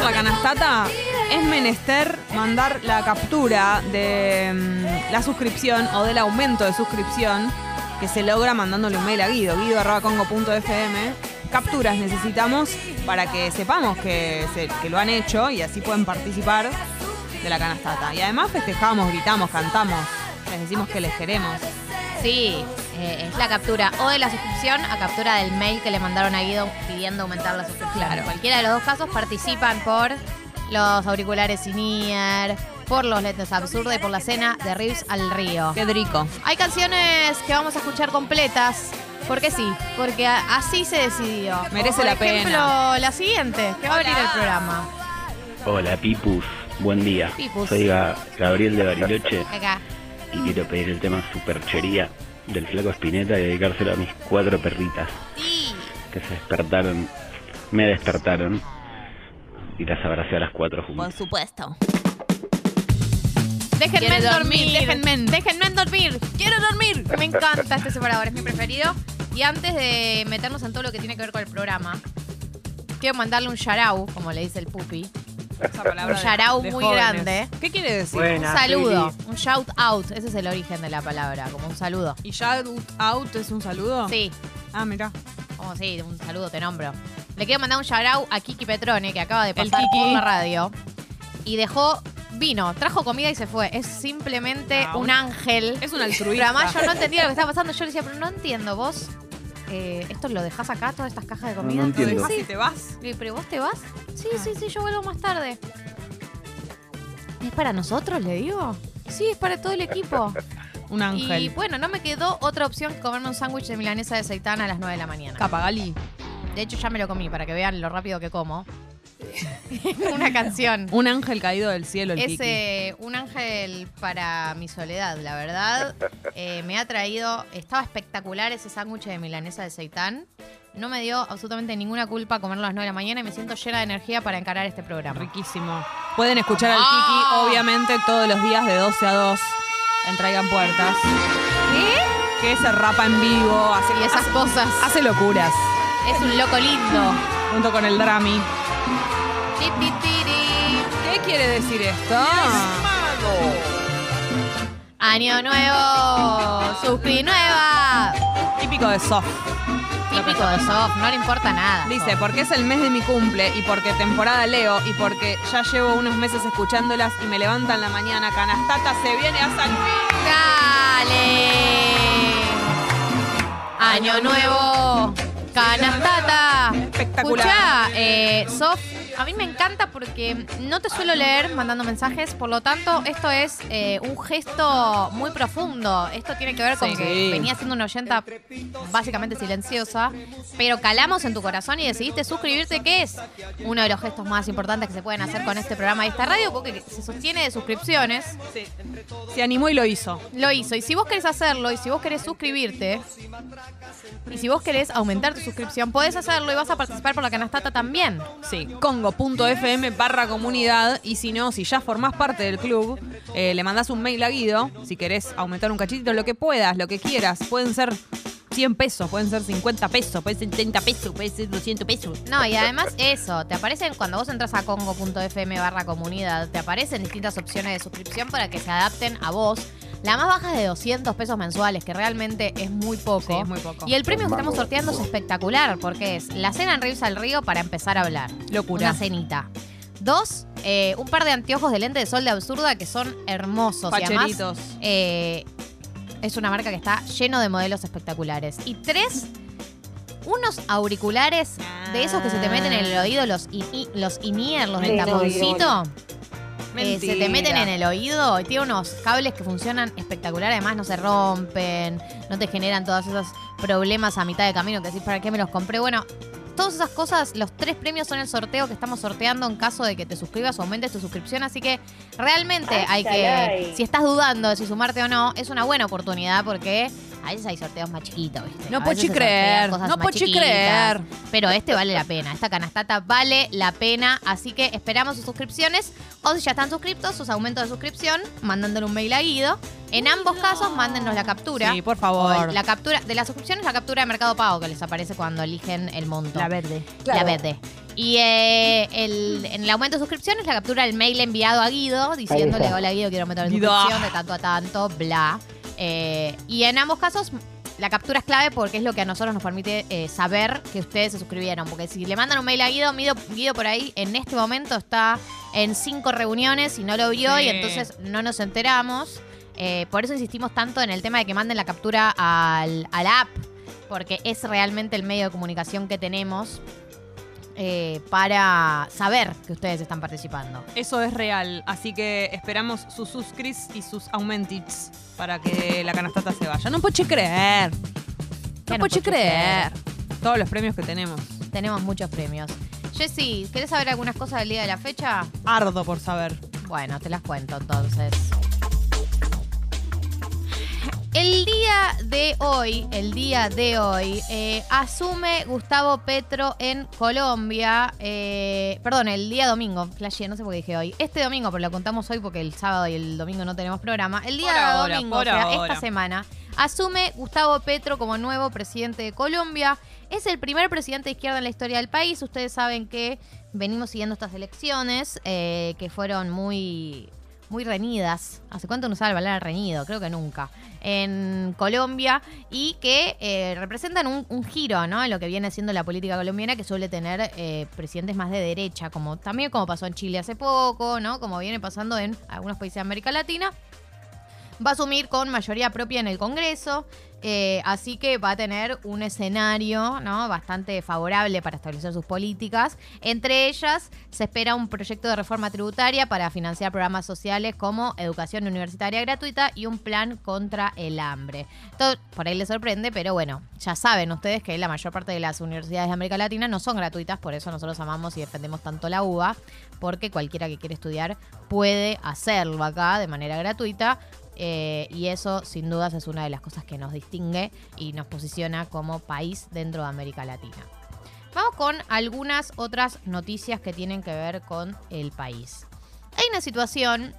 Por la canastata es menester mandar la captura de mm, la suscripción o del aumento de suscripción que se logra mandándole un mail a Guido, guido.congo.fm. Capturas necesitamos para que sepamos que, que lo han hecho y así pueden participar de la canastata. Y además festejamos, gritamos, cantamos, les decimos que les queremos. Sí, eh, es la captura o de la suscripción a captura del mail que le mandaron a Guido pidiendo aumentar la suscripción. En cualquiera de los dos casos participan por los auriculares in-ear, por los lentes absurdos y por la cena de Rives al Río. Qué rico. Hay canciones que vamos a escuchar completas. Porque sí, porque así se decidió. Merece Por la ejemplo, pena. la siguiente, que va a abrir el programa. Hola Pipus, buen día. Pipus. Soy Ga- Gabriel de Bariloche Acá. y quiero pedir el tema Superchería del Flaco Espineta y dedicárselo a mis cuatro perritas que se despertaron, me despertaron y las abracé a las cuatro juntas. Por supuesto. Déjenme dormir, déjenme, déjenme dormir. Quiero dormir. Me encanta este separador, es mi preferido. Y antes de meternos en todo lo que tiene que ver con el programa, quiero mandarle un yarau, como le dice el pupi. Esa palabra Un de- yarau de muy jóvenes. grande. ¿Qué quiere decir? un saludo, un shout out. Ese es el origen de la palabra, como un saludo. ¿Y shout out es un saludo? Sí. Ah, mira. Como sí, un saludo, te nombro. Le quiero mandar un shout a Kiki Petrone, que acaba de pasar Kiki. por la radio. Y dejó vino, trajo comida y se fue. Es simplemente Ah, un, un- ángel. es un Pero altruista. además yo no entendía lo que estaba pasando. Yo le decía, pero no entiendo, vos. Eh, ¿Esto lo dejás acá, todas estas cajas de No, comida? no entiendo. Sí. ¿Y te vas? ¿Pero vos te vas? Sí, Ah. sí, sí, yo vuelvo más tarde. ¿Es para nosotros, le digo? Sí, es para todo el equipo. [laughs] Un ángel. Y bueno, no me quedó otra opción que comerme un sándwich de milanesa de aceitana a las 9 de la mañana. Capagali. De hecho, ya me lo comí para que vean lo rápido que como. [laughs] Una canción. Un ángel caído del cielo, el Es Kiki. eh, un ángel para mi soledad, la verdad. [laughs] Eh, me ha traído, estaba espectacular ese sándwich de milanesa de seitán. No me dio absolutamente ninguna culpa comerlo a las 9 de la mañana y me siento llena de energía para encarar este programa. Riquísimo. Pueden escuchar al. Kiki, obviamente, todos los días de 12 a 2 en Traigan Puertas. ¿Qué? Que se rapa en vivo, hace Y esas hace- cosas. Hace locuras. Es un loco lindo. Junto con el Drami. ¿Qué quiere decir esto? Año nuevo, suscri nueva. Típico de soft. Típico de soft, no le importa nada. Dice, Soft. porque es el mes de mi cumple y porque temporada leo y porque ya llevo unos meses escuchándolas y me levantan la mañana. Canastata se viene a San Dale. Año nuevo. Canastata. Espectacular. Escuchá, eh, Sof, a mí me encanta porque no te suelo leer mandando mensajes, por lo tanto, esto es eh, un gesto muy profundo. Esto tiene que ver con Sí. que venía siendo una oyenta básicamente silenciosa, pero calamos en tu corazón y decidiste suscribirte, que es uno de los gestos más importantes que se pueden hacer con este programa y esta radio, porque se sostiene de suscripciones. Se animó y lo hizo. Lo hizo. Y si vos querés hacerlo, y si vos querés suscribirte, y si vos querés aumentar tu suscripción, podés hacerlo y vas a participar por la canastata también. Sí, congo.fm barra comunidad. Y si no, si ya formás parte del club, eh, le mandás un mail a Guido. Si querés aumentar un cachitito, lo que puedas, lo que quieras. Pueden ser 100 pesos, pueden ser 50 pesos, pueden ser 30 pesos, pueden ser 200 pesos. No, y además eso, te aparecen cuando vos entras a congo.fm barra comunidad, te aparecen distintas opciones de suscripción para que se adapten a vos. La más baja es de 200 pesos mensuales, que realmente es muy poco. Sí, es muy poco. Y el premio que estamos sorteando es espectacular, porque es la cena en Ríos al Río para empezar a hablar. Locura. Una cenita. Dos, eh, un par de anteojos de lente de sol de absurda que son hermosos. Y además, eh, es una marca que está lleno de modelos espectaculares. Y tres, unos auriculares de esos que se te meten en el oído, los, in- i- los in-ear, los del Sí, taponcito. Eh, se te meten en el oído y tiene unos cables que funcionan espectacular. Además, no se rompen, no te generan todos esos problemas a mitad de camino que decís, ¿para qué me los compré? Bueno, todas esas cosas, los tres premios son el sorteo que estamos sorteando en caso de que te suscribas o aumentes tu suscripción. Así que realmente Ay, hay que, si estás dudando de si sumarte o no, es una buena oportunidad porque a veces hay sorteos más chiquitos, ¿viste? No se creer, no chiquitas. creer. Pero este vale la pena, esta canastata vale la pena, así que esperamos sus suscripciones o si ya están suscriptos, sus aumentos de suscripción, mandándole un mail a Guido. En ambos casos, mándennos la captura. Sí, por favor. La captura de la suscripción es la captura de Mercado Pago que les aparece cuando eligen el monto. La verde. La verde. Y eh, el, en el aumento de suscripción es la captura del mail enviado a Guido diciéndole, hola Guido, quiero aumentar mi suscripción de tanto a tanto, bla. Eh, y en ambos casos, la captura es clave porque es lo que a nosotros nos permite eh, saber que ustedes se suscribieron. Porque si le mandan un mail a Guido, Guido, Guido por ahí en este momento está en cinco reuniones y no lo vio Sí. y entonces no nos enteramos. Eh, por eso insistimos tanto en el tema de que manden la captura al, a la app, porque es realmente el medio de comunicación que tenemos eh, para saber que ustedes están participando. Eso es real, así que esperamos sus suscris y sus aumentits para que la canastata se vaya. No puedo creer. ¿Qué No no puedo puedo creer. Todos los premios que tenemos. Tenemos muchos premios. Jessy, ¿querés saber algunas cosas del día de la fecha? Ardo por saber. Bueno, te las cuento entonces. El día de hoy, el día de hoy, eh, asume Gustavo Petro en Colombia. eh, perdón, el día domingo. Flashé, no sé por qué dije hoy. Este domingo, pero lo contamos hoy porque el sábado y el domingo no tenemos programa. El día ahora, domingo, o sea, ahora. esta semana, asume Gustavo Petro como nuevo presidente de Colombia. Es el primer presidente de izquierda en la historia del país. Ustedes saben que venimos siguiendo estas elecciones eh, que fueron muy muy reñidas. ¿Hace cuánto no la palabra reñido? Creo que nunca. En Colombia y que eh, representan un, un giro, ¿no? En lo que viene siendo la política colombiana que suele tener eh, presidentes más de derecha, como también como pasó en Chile hace poco, ¿no? Como viene pasando en algunos países de América Latina. Va a asumir con mayoría propia en el Congreso, eh, así que va a tener un escenario ¿no? bastante favorable para establecer sus políticas. Entre ellas, se espera un proyecto de reforma tributaria para financiar programas sociales como educación universitaria gratuita y un plan contra el hambre. Todo por ahí les sorprende, pero bueno, ya saben ustedes que la mayor parte de las universidades de América Latina no son gratuitas, por eso nosotros amamos y defendemos tanto la UBA, porque cualquiera que quiere estudiar puede hacerlo acá de manera gratuita. Eh, y eso sin dudas es una de las cosas que nos distingue y nos posiciona como país dentro de América Latina. Vamos con algunas otras noticias que tienen que ver con el país. Hay una situación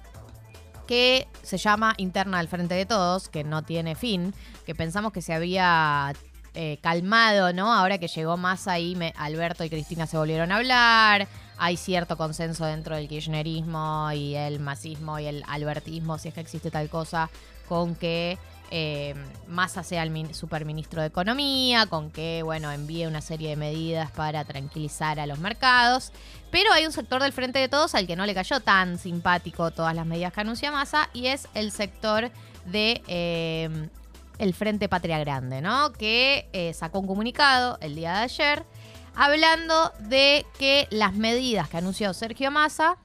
que se llama interna al frente de todos, que no tiene fin, que pensamos que se había eh, calmado, ¿no? Ahora que llegó más ahí, Alberto y Cristina se volvieron a hablar, hay cierto consenso dentro del kirchnerismo y el masismo y el albertismo, si es que existe tal cosa, con que eh, Massa sea el min- superministro de Economía, con que, bueno, envíe una serie de medidas para tranquilizar a los mercados. Pero hay un sector del Frente de Todos al que no le cayó tan simpático todas las medidas que anuncia Massa y es el sector de eh, el Frente Patria Grande, ¿no? Que eh, sacó un comunicado el día de ayer hablando de que las medidas que anunció Sergio Massa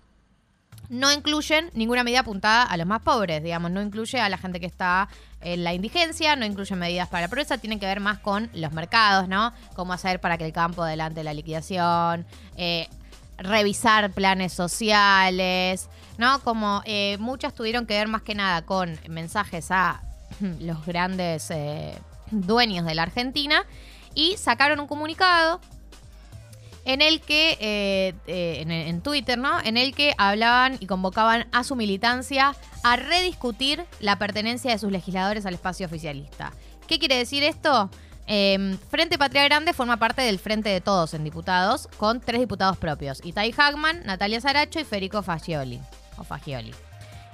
no incluyen ninguna medida apuntada a los más pobres, digamos, no incluye a la gente que está en la indigencia, no incluye medidas para la pobreza, tienen que ver más con los mercados, ¿no? Cómo hacer para que el campo adelante la liquidación, eh, revisar planes sociales, ¿no? Como eh, muchas tuvieron que ver más que nada con mensajes a [laughs] los grandes eh, dueños de la Argentina y sacaron un comunicado en el que, eh, eh, en, en Twitter, ¿no? En el que hablaban y convocaban a su militancia a rediscutir la pertenencia de sus legisladores al espacio oficialista. ¿Qué quiere decir esto? Eh, Frente Patria Grande forma parte del Frente de Todos en diputados, con tres diputados propios: Itai Hagman, Natalia Saracho y Federico Fagioli. O Fagioli.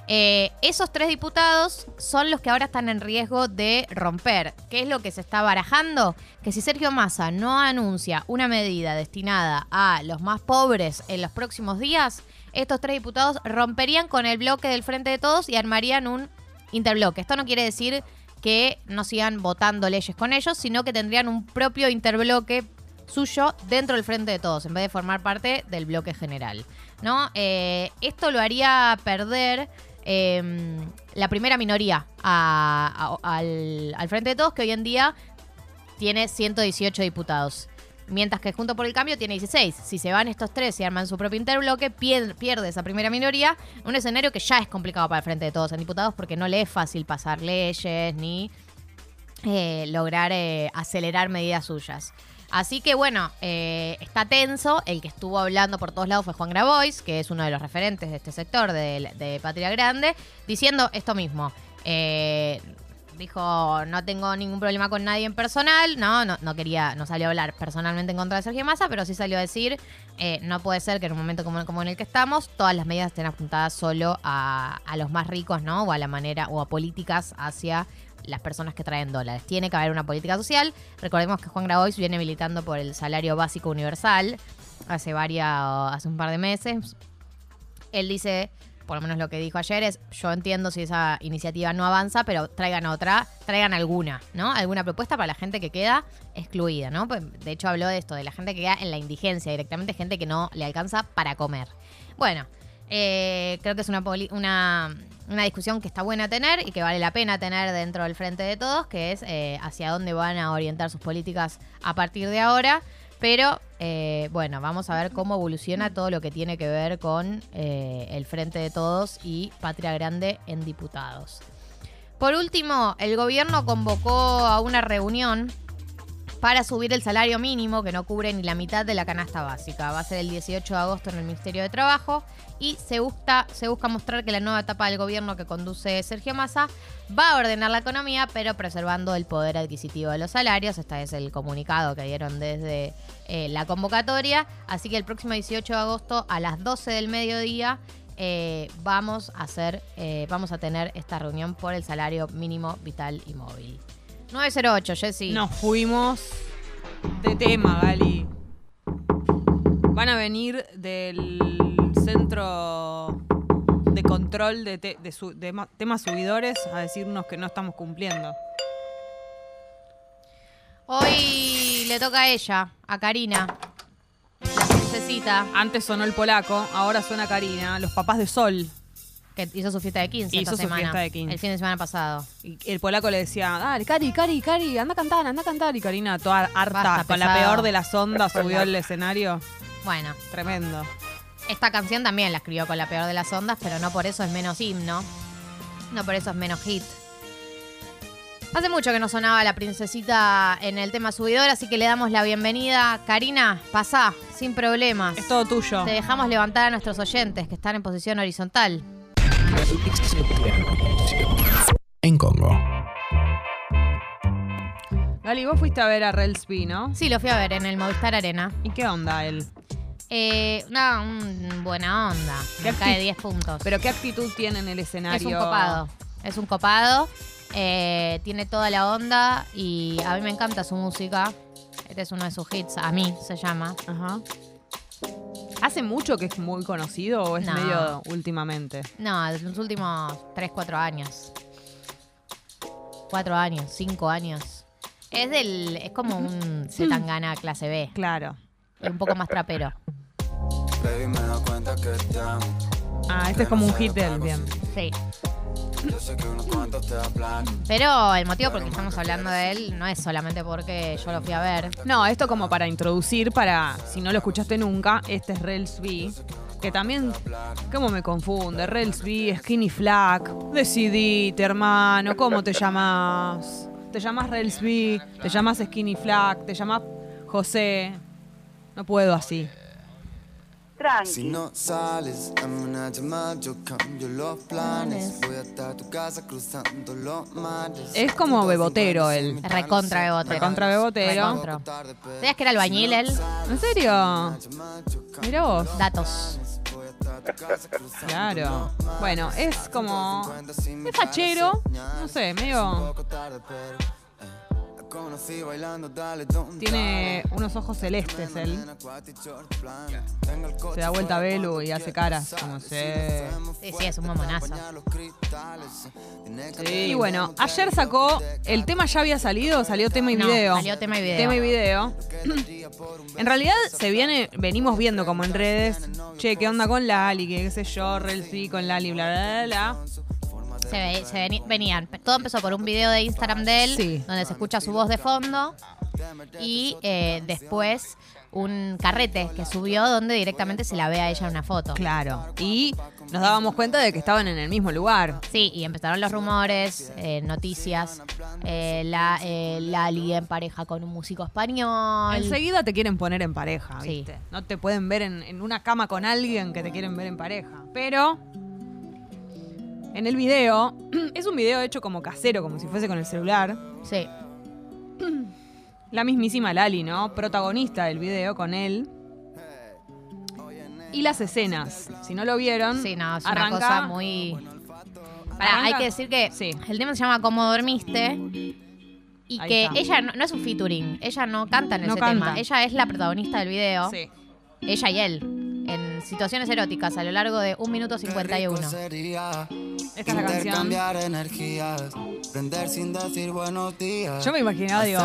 Eh, esos tres diputados son los que ahora están en riesgo de romper. ¿Qué es lo que se está barajando? Que si Sergio Massa no anuncia una medida destinada a los más pobres en los próximos días, estos tres diputados romperían con el bloque del Frente de Todos y armarían un interbloque. Esto no quiere decir que no sigan votando leyes con ellos, sino que tendrían un propio interbloque suyo dentro del frente de todos, en vez de formar parte del bloque general. ¿no? Eh, esto lo haría perder eh, la primera minoría a- al, frente de todos, que hoy en día tiene 118 diputados. Mientras que Junto por el Cambio tiene 16. Si se van estos tres y arman su propio interbloque, pier- pierde esa primera minoría. Un escenario que ya es complicado para el Frente de Todos en diputados porque no le es fácil pasar leyes ni eh, lograr eh, acelerar medidas suyas. Así que bueno, eh, está tenso. El que estuvo hablando por todos lados fue Juan Grabois, que es uno de los referentes de este sector de, Patria Grande, diciendo esto mismo. Eh, dijo, no tengo ningún problema con nadie en personal, no, no, no quería, no salió a hablar personalmente en contra de Sergio Massa, pero sí salió a decir, eh, no puede ser que en un momento como, como en el que estamos, todas las medidas estén apuntadas solo a, a los más ricos, ¿no? O a la manera, o a políticas hacia las personas que traen dólares. Tiene que haber una política social. Recordemos que Juan Grabois viene militando por el salario básico universal hace varias, hace un par de meses. Él dice, por lo menos lo que dijo ayer es, yo entiendo si esa iniciativa no avanza, pero traigan otra, traigan alguna, ¿no? Alguna propuesta para la gente que queda excluida, ¿no? Pues, de hecho habló de esto, de la gente que queda en la indigencia, directamente gente que no le alcanza para comer. Bueno, eh, creo que es una, poli- una, una discusión que está buena tener y que vale la pena tener dentro del frente de todos, que es eh, hacia dónde van a orientar sus políticas a partir de ahora. Pero eh, bueno, vamos a ver cómo evoluciona todo lo que tiene que ver con eh, el Frente de Todos y Patria Grande en diputados. Por último, el gobierno convocó a una reunión para subir el salario mínimo, que no cubre ni la mitad de la canasta básica. Va a ser el 18 de agosto en el Ministerio de Trabajo y se busca, mostrar que la nueva etapa del gobierno que conduce Sergio Massa va a ordenar la economía, pero preservando el poder adquisitivo de los salarios. Este es el comunicado que dieron desde eh, la convocatoria. Así que el próximo 18 de agosto a las 12 del mediodía eh, eh, vamos a tener esta reunión por el salario mínimo vital y móvil. 908, Jessy. Nos fuimos de tema, Gali. Van a venir del centro de control de, te- de su- de ma- temas subidores a decirnos que no estamos cumpliendo. Hoy le toca a ella, a Karina, la princesita. Antes sonó el polaco, ahora suena Karina, los papás de Sol. Que hizo su fiesta de 15 Hizo esta su semana. fiesta de 15. El fin de semana pasado. Y el polaco le decía, dale, Cari, Cari, Cari, anda a cantar, anda a cantar. Y Karina, toda harta, Basta, con la pesado. peor de las ondas, subió al escenario. Bueno, Tremendo. esta canción también la escribió con la peor de las ondas, pero no por eso es menos himno. No por eso es menos hit. Hace mucho que no sonaba la princesita en el tema subidor, así que le damos la bienvenida. Karina, pasá, sin problemas. Es todo tuyo. Te dejamos levantar a nuestros oyentes que están en posición horizontal. En Congo. Gali, vos fuiste a ver a Relsby, ¿no? Sí, lo fui a ver en el Movistar Arena. ¿Y qué onda él? Eh, una un- buena onda. ¿Qué Me cae acti- 10 puntos. ¿Pero qué actitud tiene en el Es escenario? un copado. Es un copado. eh, tiene toda la onda y a mí me encanta su música. Este es uno de sus hits. A mí se llama. Ajá. ¿Hace mucho que es muy conocido o es No. medio últimamente? No, de los últimos 3, 4 años. 4 años, 5 años. Es del. Es como un Zetangana clase B. Claro. Un poco más trapero. Baby, me da cuenta que te amo. Ah, este es como un hit de él, bien. Sí. Pero el motivo por el que estamos hablando de él no es solamente porque yo lo fui a ver. No, esto como para introducir, para si no lo escuchaste nunca, este es Relsby, que también, ¿cómo me confunde? Relsby, Skinny Flack, decidite, hermano, ¿cómo te llamas? ¿Te llamas Relsby? ¿Te llamas Skinny Flack? ¿Te llamas José? No puedo así. Si no sales, dame una llamada, yo cambio los planes. Voy hasta tu casa cruzando los mares. Es como bebotero él. Es recontra bebotero. Recontra bebotero. Recontra. ¿Sabías que era albañil él? ¿En serio? Mira vos. Datos. [laughs] Claro. Bueno, es como. Es fachero. No sé, medio. Tiene unos ojos celestes él. Se da vuelta a Belu y hace caras como se. Sí, sí, es un mamonazo. Y bueno, ayer sacó. El tema ya había salido, salió tema y No, video. salió tema y video. Tema y video. en realidad se viene, venimos viendo como en redes. Che, ¿qué onda con Lali? Que qué sé yo, Relfi con Lali, bla, bla, bla, bla. Se, ve- se veni- venían. Todo empezó por un video de Instagram de él, Sí. donde se escucha su voz de fondo. Y eh, después un carrete que subió donde directamente se la ve a ella en una foto. Claro. Y nos dábamos cuenta de que estaban en el mismo lugar. Sí, y empezaron los rumores, eh, noticias. Eh, la, eh, Lali en pareja con un músico español. Enseguida te quieren poner en pareja, Sí. ¿viste? No te pueden ver en, en una cama con alguien que te quieren ver en pareja. Pero en el video, [clears throat] es un video hecho como casero, como si fuese con el celular. Sí. La mismísima Lali, ¿no? Protagonista del video con él. Y las escenas, si no lo vieron, Sí, no, es arranca- una cosa muy. Arranca- hay que decir que Sí. el tema se llama Cómo dormiste. Y Ahí que está. ella no, no es un featuring, ella no canta en No ese canta. tema. Ella es la protagonista del video. Sí. Ella y él. En situaciones eróticas a lo largo de 1 minuto 51. Esta es la canción. Intercambiar energías, prender sin decir buenos días. Yo me imaginaba, digo,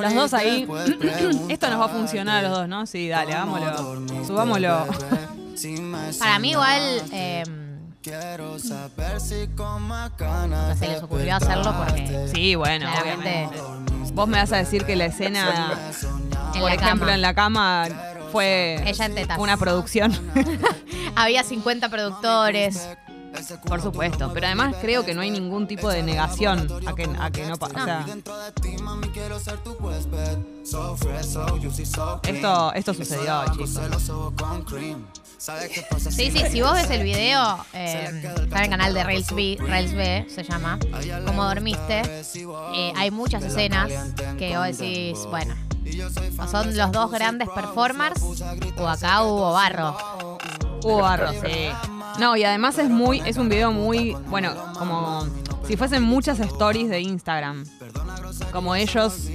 los dos ahí. [clears throat] Esto nos va a funcionar a los dos, ¿no? Sí, dale, hagámoslo. Subámoslo. [laughs] Para mí igual eh, Quiero saber si con más ganas se les ocurrió hacerlo porque Sí, bueno, obviamente. Vos me vas a decir que la escena, en por la ejemplo, cama. en la cama fue Ella en tetas. una producción. [laughs] Había 50 productores. Por supuesto, pero además creo que no hay ningún tipo de negación a que, a que no pasa. O sea, esto, esto sucedió, chicos. Sí, sí, si vos ves el video, eh, está en el canal de Rails B, Rails B se llama, Como dormiste, eh, hay muchas escenas que vos decís, bueno, o son los dos grandes performers, o acá hubo barro. Hubo barro, sí. No, y además es muy, es un video muy, bueno, como si fuesen muchas stories de Instagram. Como ellos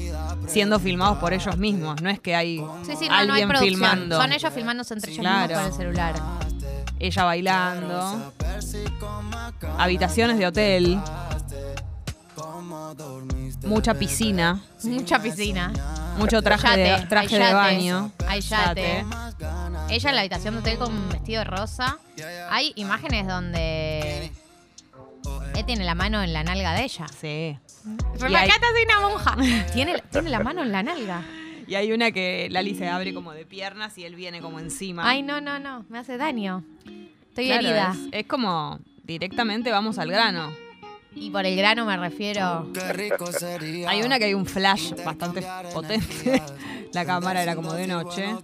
siendo filmados por ellos mismos. No es que hay Sí, sí, no, no hay alguien filmando. Son ellos filmándose entre ellos Claro. mismos con el celular. Ella bailando. Habitaciones de hotel. Mucha piscina. Mucha piscina. Mucho traje de- traje hay de baño. Hay yate. Ella en la habitación de hotel con un vestido rosa. Hay imágenes donde él tiene la mano en la nalga de ella. Sí. Pero acá hay- está así una monja. [laughs] Tiene, tiene la mano en la nalga. Y hay una que Lali se abre como de piernas y él viene como encima. Ay, no, no, no. Me hace daño. Estoy Claro, herida. Es, es como directamente vamos al grano. Y por el grano me refiero. Hay una que hay un flash bastante potente. [laughs] La cámara era como de noche.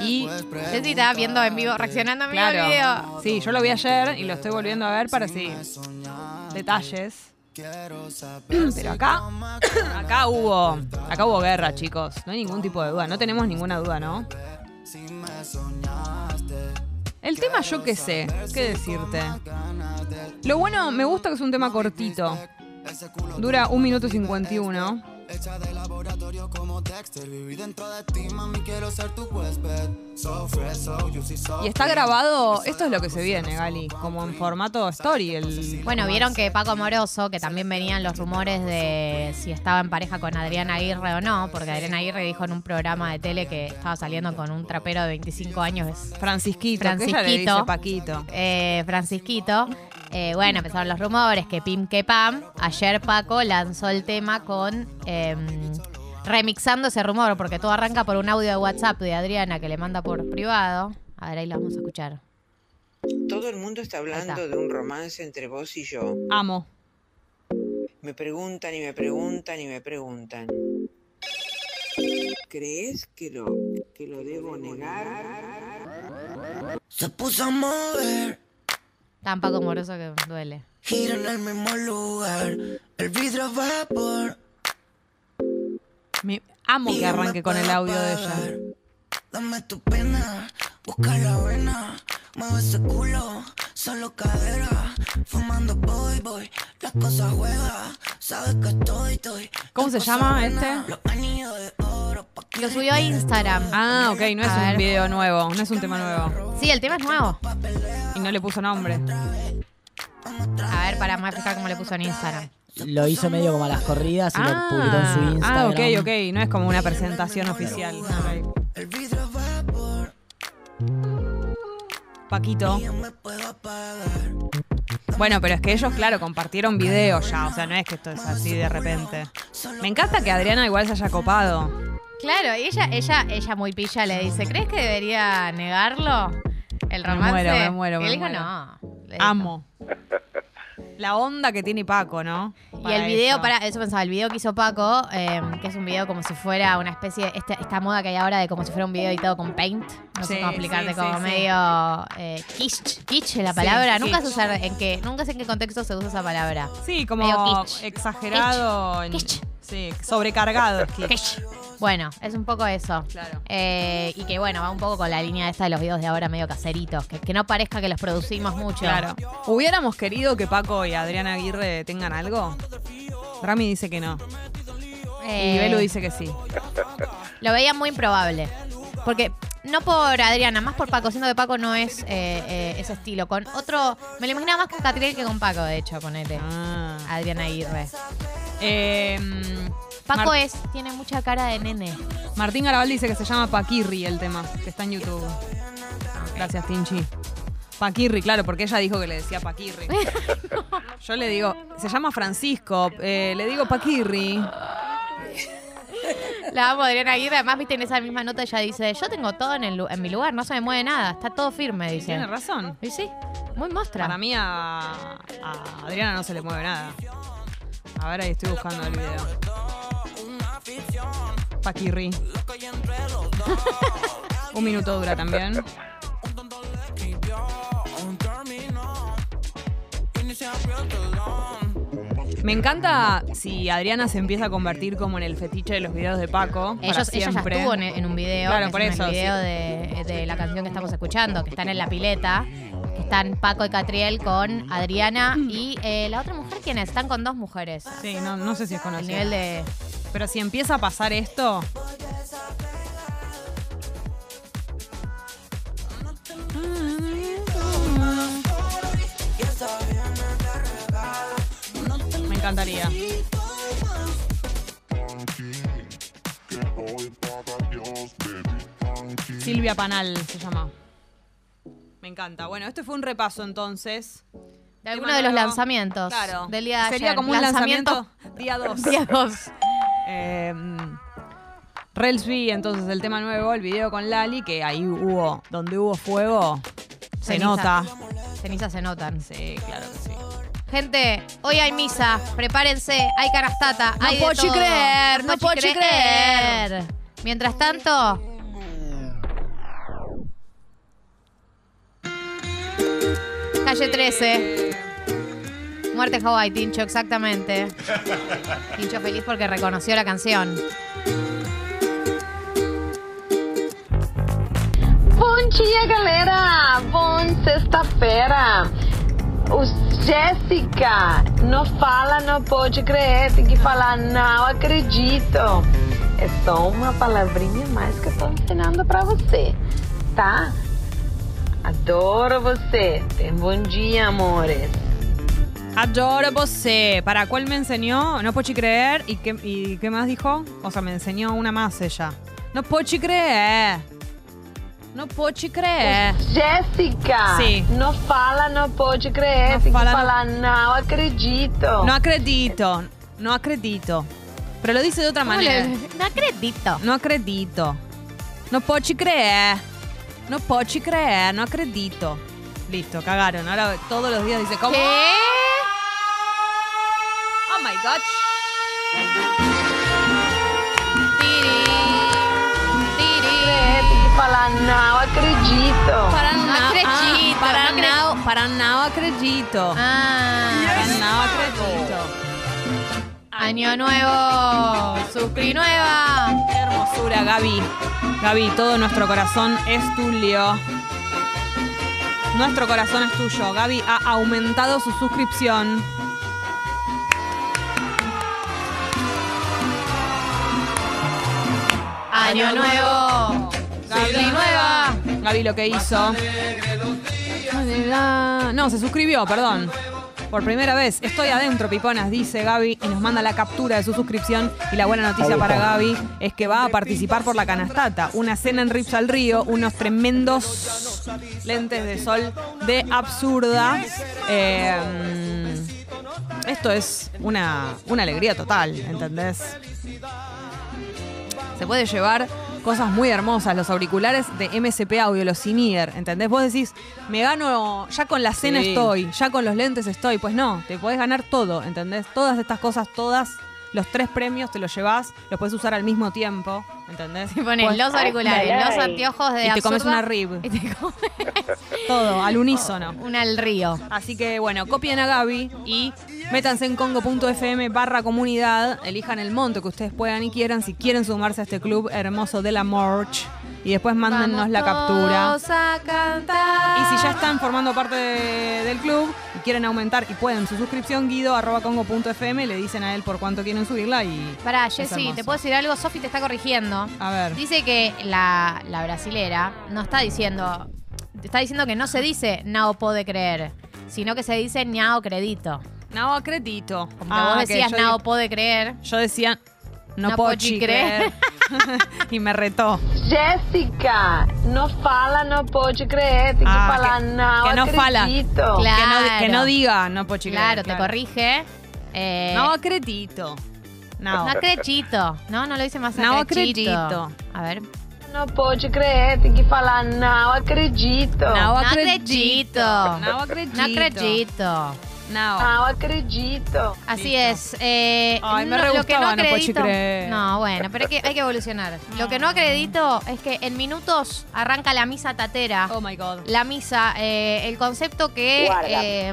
Y Ceci estaba viendo en vivo, reaccionando a mi claro, video. sí, yo lo vi ayer y lo estoy volviendo a ver para sí. Detalles. [clears throat] Pero acá, [clears throat] acá hubo, acá hubo guerra, chicos. No hay ningún tipo de duda. No tenemos ninguna duda, ¿no? El tema yo qué sé, qué decirte. Lo bueno, me gusta que es un tema cortito. Dura un minuto 51. Y está grabado, esto es lo que se viene, Gali, como en formato story. El, Bueno, vieron que Paco Amoroso, que también venían los rumores de si estaba en pareja con Adriana Aguirre o no, porque Adriana Aguirre dijo en un programa de tele que estaba saliendo con un trapero de 25 años. Francisquito, que ella le dice Paquito. Eh, Francisquito. Eh, bueno, empezaron los rumores que Pim que Pam. Ayer Paco lanzó el tema con. eh, remixando ese rumor, porque todo arranca por un audio de WhatsApp de Adriana que le manda por privado. A ver, ahí lo vamos a escuchar. Todo el mundo está hablando de un romance entre vos y yo. Amo. Me preguntan y me preguntan y me preguntan. ¿Crees que lo, que lo debo negar? Se puso a mover, Tan Paco Amoroso que duele. gira en el mismo lugar. El vidrio vapor. Me amo que arranque con el audio de ella. Dame tu pena, busca la vena. Mueve ese culo, solo cadera. Fumando boy, boy, la cosa juega. Sabes que estoy, estoy. ¿Cómo se llama este? Lo subió a Instagram. Ah, ok, no es A un ver. video nuevo, no es un tema nuevo. Sí, el tema es nuevo. Y no le puso nombre. A ver, para más fijar cómo le puso en Instagram. Lo hizo medio como a las corridas y lo publicó en su ah, Instagram. ok, ok, no es como una presentación oficial. Ok. Paquito. Bueno, pero es que ellos, claro, compartieron video ya, o sea, no es que esto es así de repente. Me encanta que Adriana igual se haya copado. Claro, y ella, ella, ella muy pilla le dice, ¿crees que debería negarlo? El Me romance. muero, me muero, Y me él dijo, muero. no. Le dijo. Amo. La onda que tiene Paco, ¿no? Y el video, para eso pensaba, el video que hizo Paco, eh, que es un video como si fuera una especie de esta, esta moda que hay ahora de como si fuera un video editado con Paint. No Sí, sé cómo explicarte, sí, como sí, medio eh, kitsch, kitsch la palabra. Nunca kitsch. se usa en qué, nunca sé en qué contexto se usa esa palabra. Sí, como kitsch. exagerado. en- Sí, sobrecargado. [laughs] Bueno, es un poco eso. Claro. Eh, y que bueno, va un poco con la línea esta de los videos de ahora medio caseritos, que, que no parezca que los producimos mucho. Claro. ¿Hubiéramos querido que Paco y Adriana Aguirre tengan algo? Rami dice que no. Eh, Y Belu dice que sí. Lo veía muy improbable. Porque no por Adriana, más por Paco, siendo que Paco no es eh, eh, ese estilo. Con otro. Me lo imaginaba más con Catriel que con Paco, de hecho, ponete. Ah. Adriana Aguirre. Eh, Paco Mar- es, tiene mucha cara de nene. Martín Garabal dice que se llama Paquirri el tema, que está en YouTube. Gracias, Tinchi. Paquirri, claro, porque ella dijo que le decía Paquirri. [laughs] Yo le digo, se llama Francisco, eh, le digo Paquirri. La amo Adriana Aguirre. Además, viste, en esa misma nota ella dice, yo tengo todo en, el, en mi lugar, no se me mueve nada, está todo firme, dice. Tiene razón. Y sí, muy mostra. Para mí a, a Adriana no se le mueve nada. A ver, ahí estoy buscando el video. Paquirri. Un minuto dura también. Me encanta si Adriana se empieza a convertir como en el fetiche de los videos de Paco. para Ellos, ella ya siempre. estuvo en, en un video, Claro, que por es eso, el video sí. de, de la canción que estamos escuchando, que están en la pileta, que están Paco y Catriel con Adriana y eh, la otra mujer, ¿quién es? Están con dos mujeres. Sí, no, no sé si es El conocido. nivel de... Pero si empieza a pasar esto. Me encantaría. Silvia Panal se llama. Me encanta. Bueno, este fue un repaso entonces. De alguno de los lanzamientos Claro. del día de Sería ayer. como un Lanzamiento- lanzamiento día 2. [laughs] Día 2. Eh, Relsby, entonces el tema nuevo, el video con Lali, que ahí hubo, donde hubo fuego, se Ceniza. nota. Cenizas se notan. Sí, claro. Gente, hoy hay misa, prepárense, hay canastata, No hay de puedo todo. creer, no puedo puedo creer. Mientras tanto, calle 13. Muerte Hawaii, Tincho, exactamente. Tincho feliz porque reconoció la canción. Bom dia, galera! Bom sexta-feira! O Jéssica não fala, não pode crer, tem que falar não acredito. É só uma palavrinha mais que eu tô ensinando pra você, tá? Adoro você. Tem bom dia, amores. Adoro você. ¿Para cuál me enseñó? No puedo creer. ¿Y qué, ¿Y qué más dijo? O sea, me enseñó una más ella. No puedo creer. No puedo creer. Jéssica! Sim. Não fala, não pode crer, Não tem fala, que não- falar não acredito. No acredito. No acredito. Pero lo dice de otra ¿Cómo manera. le- No acredito. No acredito. No puedo creer. No puedo creer. No acredito. Listo, cagaron. Ahora todos los días dice, ¿cómo? ¿Qué? Oh my god. Tem que falar não acredito. Para No na- acredito, ah, para acre- para now acredito. Ah, Para acredito. año nuevo, Sucri nueva. Qué hermosura, Gaby. Gaby, todo nuestro corazón es tuyo. Nuestro corazón es tuyo. Gaby ha aumentado su suscripción. Año nuevo, Sucri nueva. Gaby lo que hizo. No, se suscribió, perdón. Por primera vez, estoy adentro, piponas, dice Gaby, y nos manda la captura de su suscripción. Y la buena noticia para Gaby es que va a participar por la canastata. Una cena en Rips al Río, unos tremendos lentes de sol de absurda. Eh, esto es una, una alegría total, ¿entendés? Se puede llevar cosas muy hermosas, los auriculares de MSP Audio, los Sinier, ¿entendés? Vos decís, me gano, ya con la cena Sí. estoy, ya con los lentes estoy. Pues no, te podés ganar todo, ¿entendés? Todas estas cosas, todas, los tres premios te los llevas, los puedes usar al mismo tiempo, ¿entendés? Te pones Podés- los auriculares, Ay, los anteojos de y te comes una rib. [laughs] y te comes Todo, al unísono. [laughs] una al río. Así que bueno, copien a Gaby y métanse en congo.fm barra comunidad, elijan el monto que ustedes puedan y quieran, si quieren sumarse a este club hermoso de la March y después mándennos Vamos la captura. a cantar. Y si ya están formando parte de- del club y quieren aumentar y pueden su suscripción, guido arroba congo.fm, le dicen a él por cuánto quieren subirla y... Pará, es Jessy. ¿te puedo decir algo? Sofi te está corrigiendo. A ver. Dice que la, la brasilera no está diciendo. Está diciendo que no se dice no puede creer, sino que se dice ñao credito. No acredito. Como que Ah, vos que decías yo no digo- puede creer. Yo decía, no, No puedo pochi creer. [laughs] y me retó. Jéssica, não fala, não pode crer, tem que Ah, falar que- não que no fala. acredito. Que, no, que Claro. no diga, no puedo creer. Claro, te corrige. Eh, No acredito. No. No acredito. No, no lo dice más No acredito. acredito. A ver. Não pode crer, tem que falar não acredito. Não No acredito. acredito. No acredito. No acredito. No. Acredito. Así es. Eh, Ay, me no- re lo que no no acredito. No, bueno, pero hay que, hay que evolucionar. [laughs] Lo que no acredito es que en minutos arranca la misa tatera. Oh my god. La misa, eh, el concepto que eh,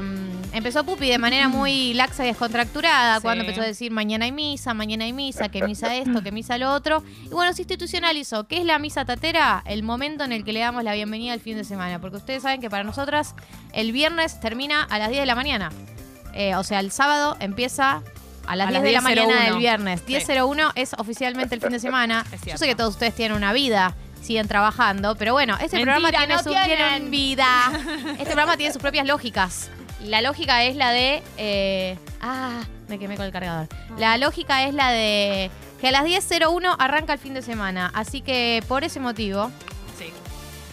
empezó Pupi de manera muy laxa y descontracturada, Sí. cuando empezó a decir mañana hay misa, mañana hay misa, que misa esto, que misa lo otro. Y bueno, se institucionalizó. ¿Qué es la misa tatera? El momento en el que le damos la bienvenida al fin de semana. Porque ustedes saben que para nosotras el viernes termina a las 10 de la mañana. Eh, o sea, el sábado empieza a las A 10 las de la 10:01. mañana del viernes. Sí. 10.01 es oficialmente el fin de [laughs] semana. Yo sé que todos ustedes tienen una vida, siguen trabajando, pero bueno, este Mentira, programa tiene no su tienen. tienen vida. [laughs] Este programa tiene sus propias lógicas. La lógica es la de. eh, ah, me quemé con el cargador. La lógica es la de que a las 10.01 arranca el fin de semana. Así que por ese motivo, Sí.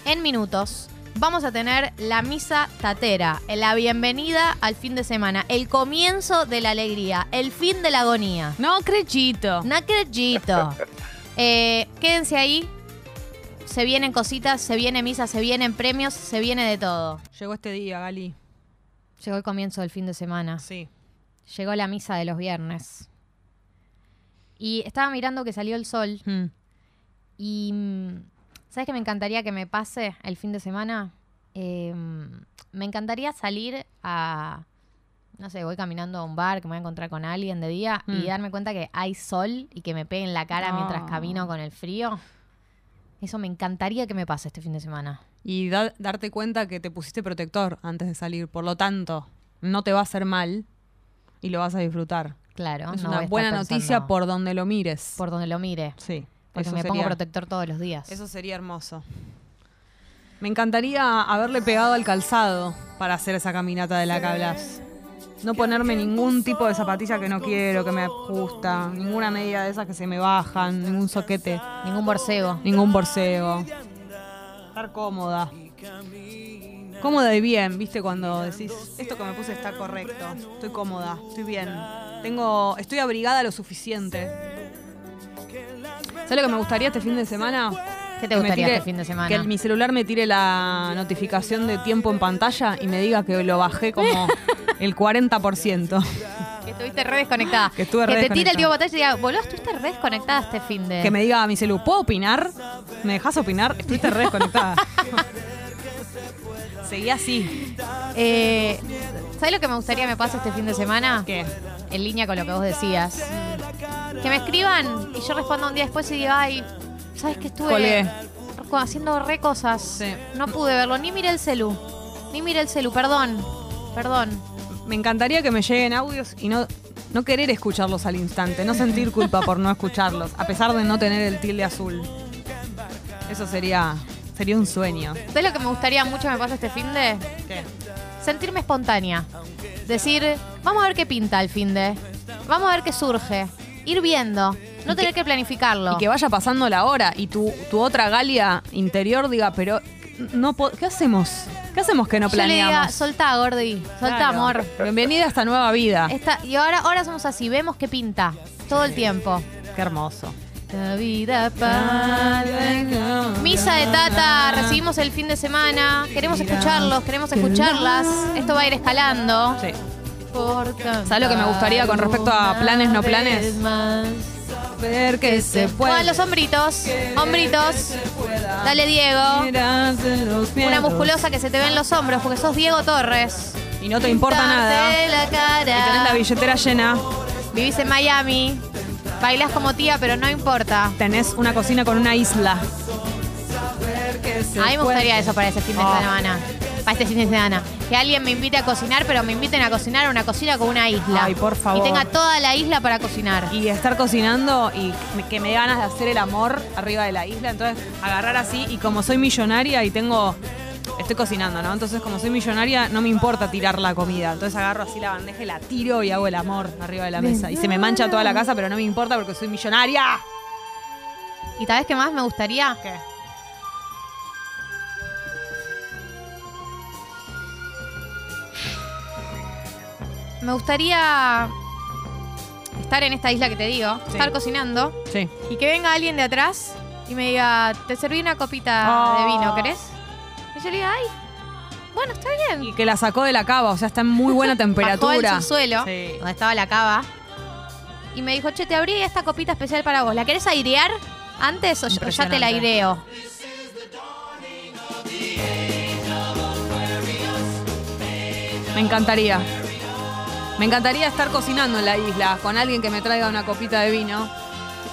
en minutos, vamos a tener la misa tatera, la bienvenida al fin de semana, el comienzo de la alegría, el fin de la agonía. No acredito. No acredito. [laughs] Eh, quédense ahí. Se vienen cositas, se viene misa, se vienen premios, se viene de todo. Llegó este día, Gali. Llegó el comienzo del fin de semana. Sí. Llegó la misa de los viernes. Y estaba mirando que salió el sol. Mm. Y. mm, ¿Sabes qué me encantaría que me pase el fin de semana? Eh, me encantaría salir a. No sé, voy caminando a un bar que me voy a encontrar con alguien de día y Mm. darme cuenta que hay sol y que me pegue en la cara mientras No. camino con el frío. Eso me encantaría que me pase este fin de semana. Y da- darte cuenta que te pusiste protector antes de salir. Por lo tanto, no te va a hacer mal y lo vas a disfrutar. Claro. es no una buena noticia por donde lo mires. por donde lo mire. sí. Porque eso me pongo protector todos los días. Eso sería hermoso. Me encantaría haberle pegado al calzado para hacer esa caminata de la que hablas. No ponerme ningún tipo de zapatilla que no quiero, que me ajusta, ninguna media de esas que se me bajan, ningún soquete, Ningún borseo. ningún borseo. Estar cómoda. Cómoda y bien, ¿viste? Cuando decís, esto que me puse está correcto, estoy cómoda, estoy bien. Tengo, estoy abrigada lo suficiente. ¿Sabes lo que me gustaría este fin de semana? ¿Qué te gustaría tire- este fin de semana? Que mi celular me tire la notificación de tiempo en pantalla y me diga que lo bajé como [laughs] el 40%. Estuviste re desconectada. Que estuve re te tire el tío batalla y diga, boludo, estuviste re desconectada este fin de. Que me diga a mi celu, ¿puedo opinar? ¿Me dejas opinar? Estuviste re desconectada. [laughs] Seguí así. Eh, ¿Sabes lo que me gustaría me pase este fin de semana? ¿Qué? En línea con lo que vos decías. Que me escriban y yo responda un día después y diga, ay, ¿sabes que estuve Colgué. haciendo re cosas? No pude verlo, ni miré el celu. Ni miré el celu, perdón. Perdón. Me encantaría que me lleguen audios y no, no querer escucharlos al instante, no sentir culpa por no escucharlos, a pesar de no tener el tilde azul. Eso sería, sería un sueño. ¿Sabes lo que me gustaría mucho me pase este fin de? ¿Qué? Sentirme espontánea. Decir, vamos a ver qué pinta el fin de. Vamos a ver qué surge. Ir viendo. No tener que planificarlo. Y que vaya pasando la hora y tu, tu otra Galia interior diga, pero no ¿qué hacemos? ¿Qué hacemos que no Yo le diga, planeamos? soltá, Gordi. Soltá, Claro. amor. Bienvenida a esta nueva vida. Esta- y ahora, ahora somos así, vemos qué pinta. Todo el tiempo. Qué hermoso. La vida para- Misa de Tata, recibimos el fin de semana. Queremos escucharlos, queremos escucharlas. Esto va a ir escalando. Sí. ¿Sabes ¿Sabes lo que me gustaría con respecto a planes, no planes? Ver que se Muevan los hombritos, hombritos. Dale, Diego. Una musculosa que se te ve en los hombros porque sos Diego Torres. Y no te importa nada. La Y tenés la billetera llena. Vivís en Miami. Bailás como tía, pero no importa. Tenés una cocina con una isla. A mí me gustaría eso para ese fin de Oh. semana. Para este fin de semana. Que alguien me invite a cocinar, pero me inviten a cocinar una cocina con una isla. Ay, por favor. Y tenga toda la isla para cocinar. Y estar cocinando y que me dé ganas de hacer el amor arriba de la isla. Entonces, agarrar así. Y como soy millonaria y tengo. Estoy cocinando, ¿no? Entonces, como soy millonaria, no me importa tirar la comida. Entonces, agarro así la bandeja y la tiro y hago el amor arriba de la mesa. Y se me mancha toda la casa, pero no me importa porque soy millonaria. ¿Y tal vez qué más me gustaría? ¿Qué? Me gustaría estar en esta isla que te digo, estar cocinando Sí. y que venga alguien de atrás y me diga, te serví una copita Oh. de vino, ¿querés? Y yo le diga, ay, bueno, está bien. Y que la sacó de la cava, o sea, está en muy buena [laughs] Bajó temperatura. al subsuelo, donde estaba la cava, y me dijo, che, te abrí esta copita especial para vos. ¿La querés airear antes o ya- te la aireo? Me encantaría. Me encantaría estar cocinando en la isla con alguien que me traiga una copita de vino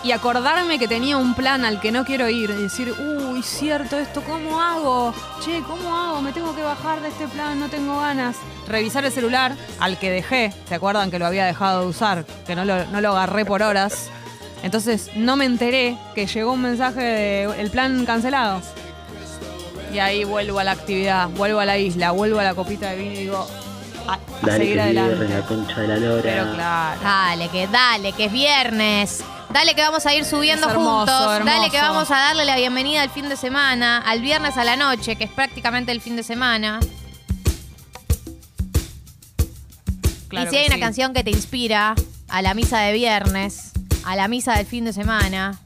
y acordarme que tenía un plan al que no quiero ir y decir, uy, cierto esto, ¿cómo hago? Che, ¿cómo hago? Me tengo que bajar de este plan, no tengo ganas. Revisar el celular al que dejé, ¿se acuerdan que lo había dejado de usar? Que no lo, no lo agarré por horas. Entonces no me enteré que llegó un mensaje de el plan cancelado. Y ahí vuelvo a la actividad, vuelvo a la isla, vuelvo a la copita de vino y digo, a, a Dale seguir que adelante. viernes, la concha de la lora. Pero claro. Dale, que dale, que es viernes. Dale que vamos a ir subiendo hermoso, juntos. hermoso. Dale que vamos a darle la bienvenida al fin de semana, al viernes a la noche, que es prácticamente el fin de semana. Claro y si hay una canción que te inspira a la misa de viernes, a la misa del fin de semana.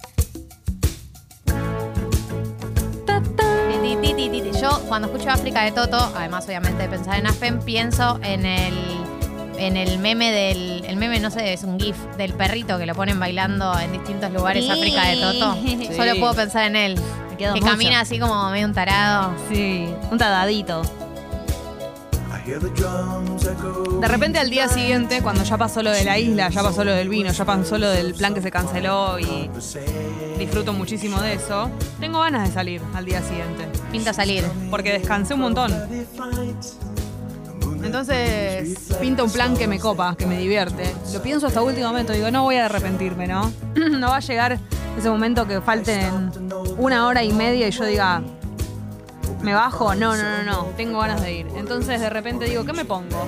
Ti, ti, ti, ti, ti. Yo cuando escucho África de Toto, además obviamente de pensar en Aspen, pienso en el en el meme del el meme no sé, es un gif del perrito que lo ponen bailando en distintos lugares. África de Toto. [laughs] Sí. Solo puedo pensar en él. Que mucho. camina así como medio un tarado. Sí, un tadadito. De repente al día siguiente, cuando ya pasó lo de la isla, ya pasó lo del vino, ya pasó lo del plan que se canceló y disfruto muchísimo de eso, tengo ganas de salir al día siguiente. Pinta salir. Porque descansé un montón. Entonces, pinta un plan que me copa, que me divierte. Lo pienso hasta último momento, digo, no voy a arrepentirme, ¿no? [clears throat] no va a llegar ese momento que falten una hora y media y yo diga, ¿me bajo? No, no, no, no, tengo ganas de ir. Entonces de repente digo, ¿qué me pongo?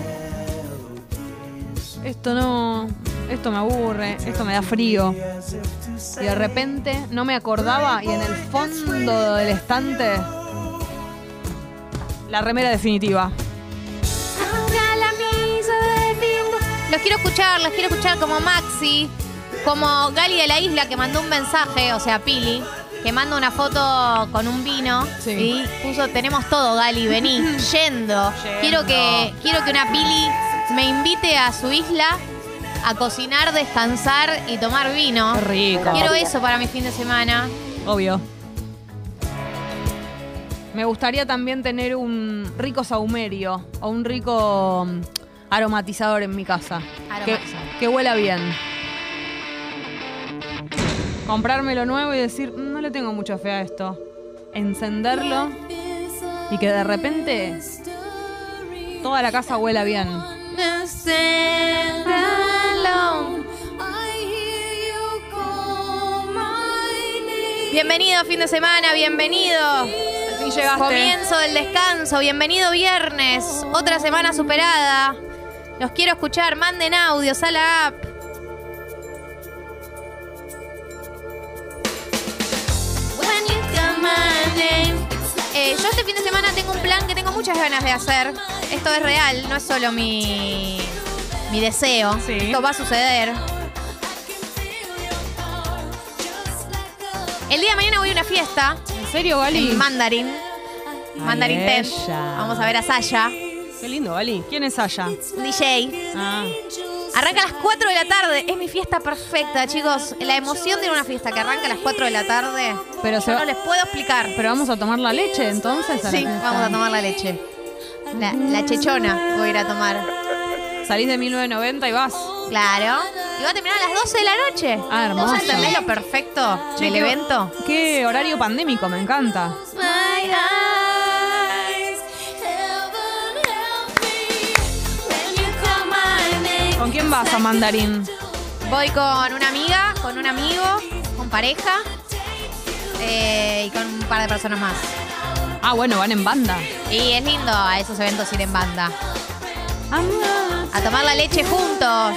Esto no, esto me aburre, esto me da frío. Y de repente no me acordaba y en el fondo del estante, la remera definitiva. Los quiero escuchar, los quiero escuchar como Maxi, como Gali de la Isla que mandó un mensaje, o sea, Pili, que manda una foto con un vino y puso, tenemos todo, Gali, vení, [laughs] yendo. Quiero que, quiero que una Pili me invite a su isla a cocinar, descansar y tomar vino. Qué rico. Quiero eso para mi fin de semana. Obvio. Me gustaría también tener un rico saumerio o un rico mm, aromatizador en mi casa. Que, Aromatizador. que huela bien. Comprármelo nuevo y decir, "Mm, no le tengo mucha fe a esto. Encenderlo y que de repente toda la casa huela bien. Bienvenido fin de semana, bienvenido. Comienzo del descanso, bienvenido viernes. Otra semana superada. Los quiero escuchar, manden audios a la app. Eh, yo este fin de semana tengo un plan que tengo muchas ganas de hacer. Esto es real, no es solo mi, mi deseo. Esto va a suceder. El día de mañana voy a una fiesta. ¿En serio, Gali? En Mandarin. Mandarin Ten. Vamos a ver a Saya. Qué lindo, Gali. ¿Quién es Saya? DJ. Ah. Arranca a las 4 de la tarde. Es mi fiesta perfecta, chicos. La emoción de una fiesta que arranca a las 4 de la tarde. Pero yo va- no les puedo explicar. Pero vamos a tomar la leche entonces. a Sí, vamos a tomar la leche. La, la chechona voy a ir a tomar. Salís de 1990 y vas. Claro. Y va a terminar a las 12 de la noche. Ah, hermoso. ¿Vos entendés lo perfecto del evento? Qué horario pandémico, me encanta. ¿Con quién vas a Mandarín? Voy con una amiga, con un amigo, con pareja eh, y con un par de personas más. Ah, bueno, van en banda. Y es lindo a esos eventos ir en banda. A tomar la leche juntos.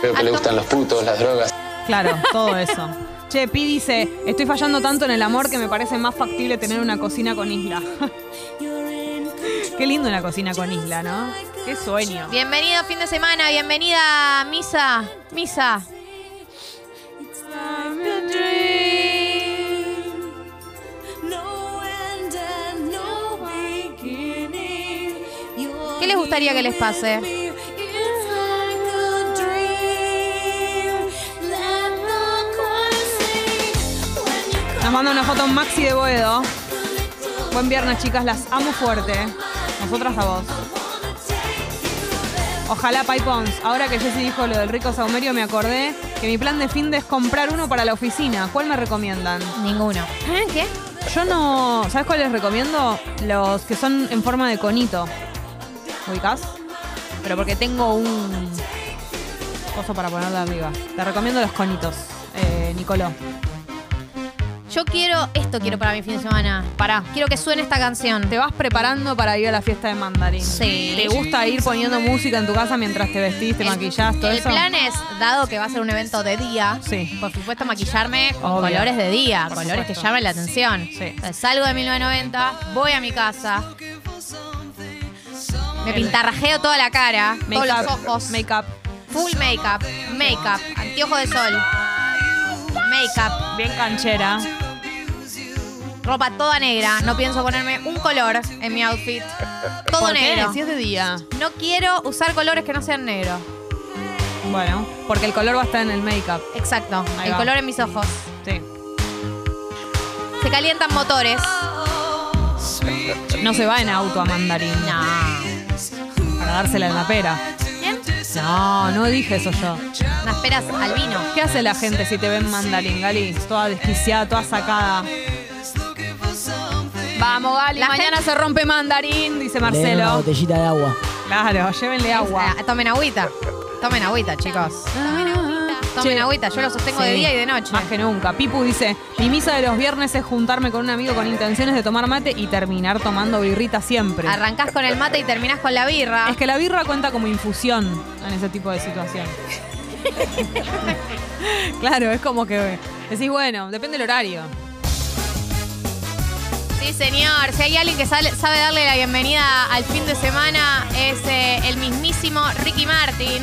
Creo que A le gustan los putos, las drogas. Claro, [laughs] todo eso. Che, Pi dice, estoy fallando tanto en el amor que me parece más factible tener una cocina con isla. [laughs] Qué lindo una cocina con isla, ¿no? Qué sueño. Bienvenido fin de semana, bienvenida misa, misa. ¿Qué les gustaría que les pase? Nos manda una foto Maxi de Boedo. Buen viernes, chicas. Las amo fuerte. Nosotras a vos. Ojalá Pipons. Ahora que Jessy dijo lo del rico saumerio, me acordé que mi plan de fin de es comprar uno para la oficina. ¿Cuál me recomiendan? Ninguno. ¿Eh? ¿Qué? Yo no. ¿Sabes cuál les recomiendo? Los que son en forma de conito. ¿Ubicás? Pero porque tengo un. coso para ponerle arriba. Te recomiendo los conitos, eh, Nicoló. Yo quiero, esto quiero para mi fin de semana. Pará. Quiero que suene esta canción. Te vas preparando para ir a la fiesta de mandarín. Sí. ¿Te gusta ir poniendo música en tu casa mientras te vestís, te maquillás, todo El eso? plan es, dado que va a ser un evento de día, Sí. por supuesto maquillarme con Obvio. colores de día, Por colores que llamen la atención. Sí. Entonces, salgo de 1990, voy a mi casa, me pintarrajeo toda la cara, todos los ojos, Make-up. full make-up, make-up, anteojo de sol, make-up, Bien canchera. Ropa toda negra. No pienso ponerme un color en mi outfit. [laughs] Todo ¿Por qué? negro. Si es de día. No quiero usar colores que no sean negros. Bueno, porque el color va a estar en el make-up. Exacto. Ahí el va. color en mis ojos. Sí. Se calientan motores. No se va en auto a mandarín. No. Para dársela en la pera. ¿Quién? No, no dije eso yo. Unas peras al vino. ¿Qué hace la gente si te ven mandarín, Gali? Toda desquiciada, toda sacada. Vamos, Gali, La mañana se rompe mandarín, dice Le den una Marcelo. botellita de agua. Claro, llévenle agua. Ah, tomen agüita. Tomen agüita, chicos. Tomen agüita. Tomen Che. agüita. Yo lo sostengo de Sí, día y de noche. Más que nunca. Pipu dice, mi misa de los viernes es juntarme con un amigo con intenciones de tomar mate y terminar tomando birrita siempre. Arrancás con el mate y terminás con la birra. Es que la birra cuenta como infusión en ese tipo de situación. [laughs] claro, es como que decís, bueno, depende del horario. Sí, señor. Si hay alguien que sale- sabe darle la bienvenida al fin de semana, es eh, el mismísimo Ricky Martin.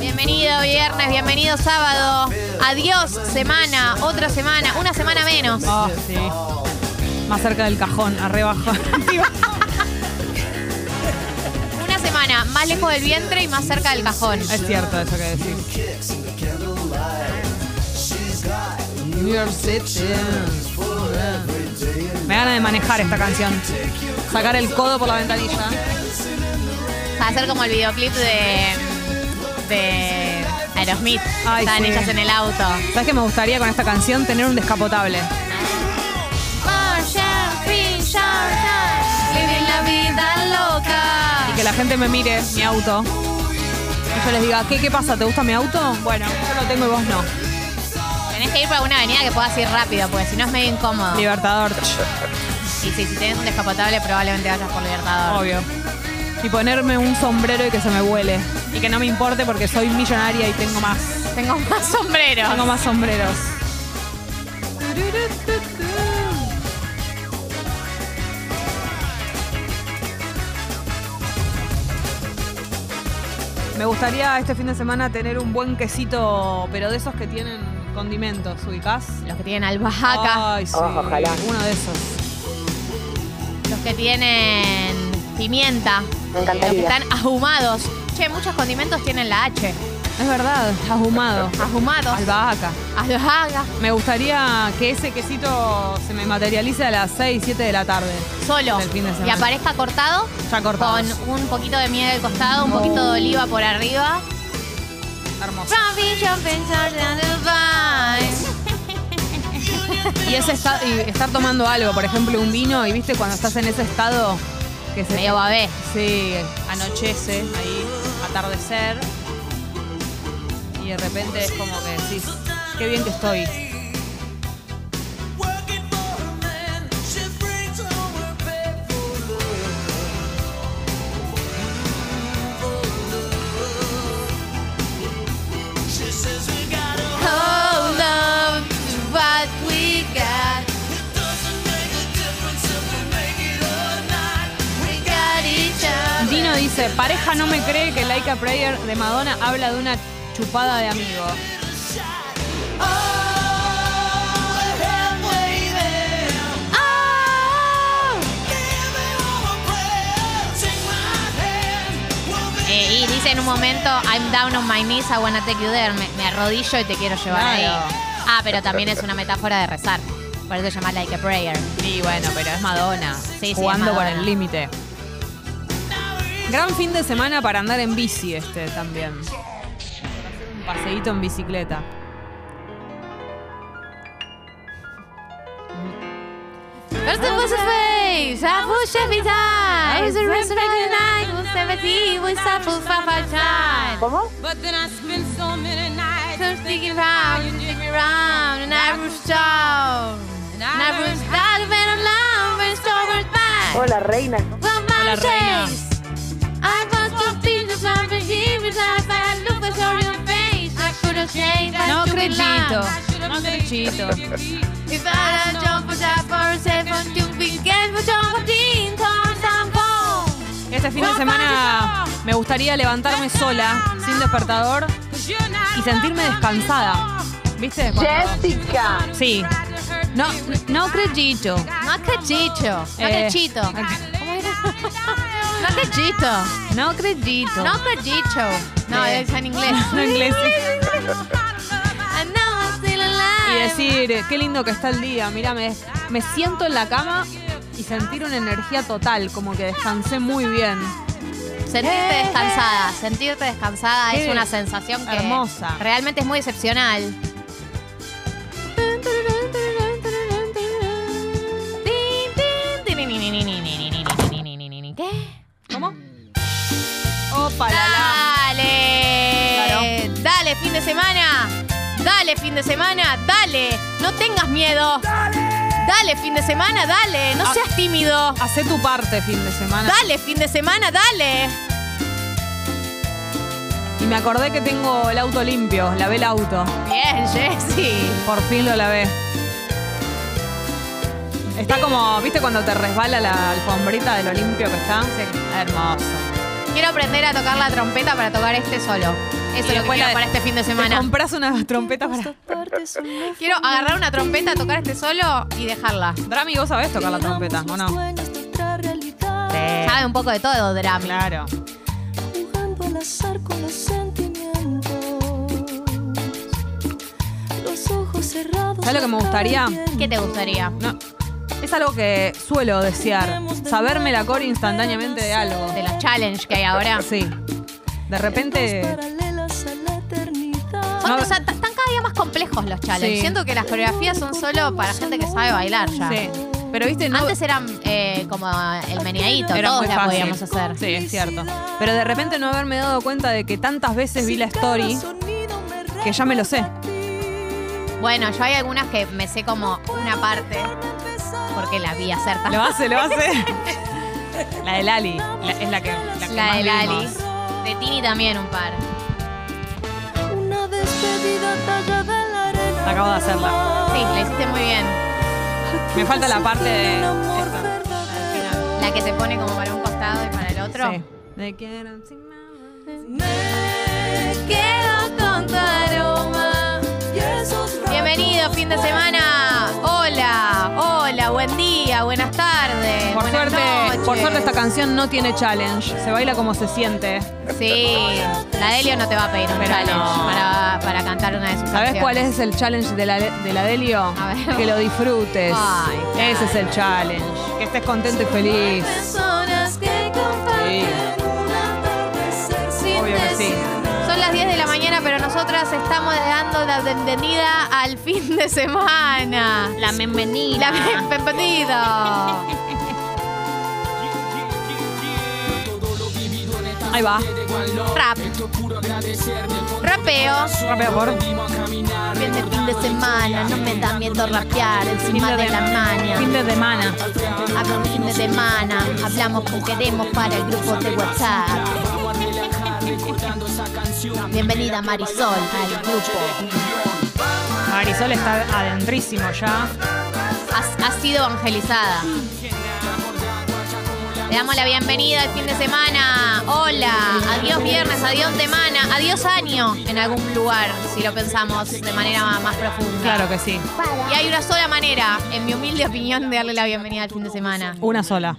Bienvenido viernes, bienvenido sábado. Adiós semana, otra semana, una semana menos. Sí. Más cerca del cajón, [laughs] arriba abajo. Una semana más lejos del vientre y más cerca del cajón. es cierto eso que decís. Me gana de manejar esta canción. Sacar el codo por la ventanilla. Va a ser como el videoclip de. de Aerosmith. Ay, sí. ellas en el auto. ¿Sabes qué me gustaría con esta canción? Tener un descapotable. Y que la gente me mire mi auto. Y yo les diga, ¿qué, qué pasa? ¿Te gusta mi auto? Bueno, yo lo tengo y vos no. Tenés que ir por una avenida que puedas ir rápido, porque si no es medio incómodo. Libertador. Y sí, si tenés un descapotable, probablemente vayas por Libertador. Obvio. Y ponerme un sombrero y que se me vuele. Y que no me importe porque soy millonaria y tengo más. Tengo más sombreros. Tengo más sombreros. Me gustaría este fin de semana tener un buen quesito, pero de esos que tienen condimentos, ¿ubicás? Los que tienen albahaca, Ay, sí. Ojalá. Uno de esos. los que tienen pimienta, Me los que encantaría. están ahumados. Che, muchos condimentos tienen la H. Es verdad, ahumado. Ahumados. Albahaca. Albahaca. Me gustaría que ese quesito se me materialice a las 6, 7 de la tarde. Solo. Del fin de Y aparezca cortado Ya cortado. con un poquito de miel al costado, un poquito de oliva por arriba. Hermoso. [laughs] Y ese esta- y estar tomando algo, por ejemplo, un vino, y viste cuando estás en ese estado que se Medio babé. Sí, anochece, ahí, atardecer. Y de repente es como que decís, qué bien que estoy. Dino dice, pareja no me cree que Like a Prayer de Madonna habla de una chupada de amigo. Eh, y dice en un momento, I'm down on my knees, I wanna take you there. Me, arrodillo y te quiero llevar ahí. Ah, pero también es una metáfora de rezar. Por eso se Like a Prayer. Sí, bueno, pero es Madonna. Sí, jugando con el límite. Gran fin de semana para andar en bici este también. Paseíto en bicicleta. First it was a face, I push every time. It was a of night, it was 17, we suffer from our time. ¿Cómo? But then I spent so many nights So sticking around, sticking around, and I was down. And I was down, and I'm loud, and stubborn back. Hola, reina. Hola, reina. I was confused years No. If I for that for for toss and fall. Este fin de semana me gustaría levantarme sola, sin despertador, y sentirme descansada. ¿Viste? Cuando- Jessica. Sí. No, no Crechito. No crechito, no Eh, crechito. ¿Cómo era? No crechito. No Crechito. No crechito. No, Eh. es en inglés. [laughs] No inglés. [laughs] I know I'm still alive. Y decir, qué lindo que está el día. Mira, me, me siento en la cama y sentir una energía total, como que descansé muy bien. Sentirte descansada, sentirte descansada es una sensación que hermosa. realmente es muy excepcional. Dale, dale fin de semana, dale fin de semana, dale, no tengas miedo. Dale fin de semana, dale, no Ah. seas tímido. Hacé tu parte fin de semana. Dale fin de semana, dale. Y me acordé que tengo el auto limpio, lavé el auto. Bien, Jessy. Por fin lo lavé. Está como, ¿viste cuando te resbala la alfombrita de lo limpio que está? Sí. Hermoso. Quiero aprender a tocar la trompeta para tocar este solo. Eso es lo que quiero para este fin de semana. compras una trompeta para. Quiero agarrar una trompeta, tocar este solo y dejarla. Drami, vos sabés tocar la trompeta, ¿o no? Sabe un poco de todo, Drami. Claro. Jugando al azar con los sentimientos. Los ojos cerrados. ¿Sabes lo que me gustaría? ¿Qué te gustaría? No. Es algo que suelo desear. Saberme la core instantáneamente de algo. De los challenge que hay ahora. Sí. De repente. O sea, están cada día más complejos los challenges. Sí. Siento que las coreografías son solo para gente que sabe bailar ya. Sí. Pero viste, no. Antes eran eh, como el meneadito, Era todos la podíamos hacer. Sí, es cierto. Pero de repente no haberme dado cuenta de que tantas veces vi la story que ya me lo sé. Bueno, yo hay algunas que me sé como una parte porque la vi hacer Lo hace, lo hace. [laughs] La de Lali. la- es la que. La, que La más de Lali. vimos. De Tini también un par. Acabo de hacerla. Sí, la hiciste muy bien. Me falta la parte de. esta. La que te pone como para un costado y para el otro. Sí. De quiero Me quedo con tu aroma. Bienvenido, fin de semana. Día, buenas tardes. Por buenas suerte, noches. por suerte esta canción no tiene challenge. Se baila como se siente. Sí, la Delio no te va a pedir un Pero challenge no. para, para cantar una de sus ¿Sabes cuál es el challenge de la, de la Delio? A ver. Que lo disfrutes. Ay, claro. Ese es el challenge. Que estés contento y feliz. Personas que comparten nosotras estamos dando la bienvenida al fin de semana. La bienvenida. La bienvenida. Ahí va. Rap. Rapeo. Rapeo por. Viene fin de semana, no me da miedo rapear encima de la maña. Fin de semana. Hablo fin de semana, hablamos con queremos para el grupo de WhatsApp. Bienvenida Marisol al grupo. Marisol está adentrísimo ya. Has sido evangelizada. Le damos la bienvenida al fin de semana. Hola, adiós viernes, adiós semana, adiós año en algún lugar, si lo pensamos de manera más profunda. Claro que sí. Y hay una sola manera, en mi humilde opinión, de darle la bienvenida al fin de semana. Una sola.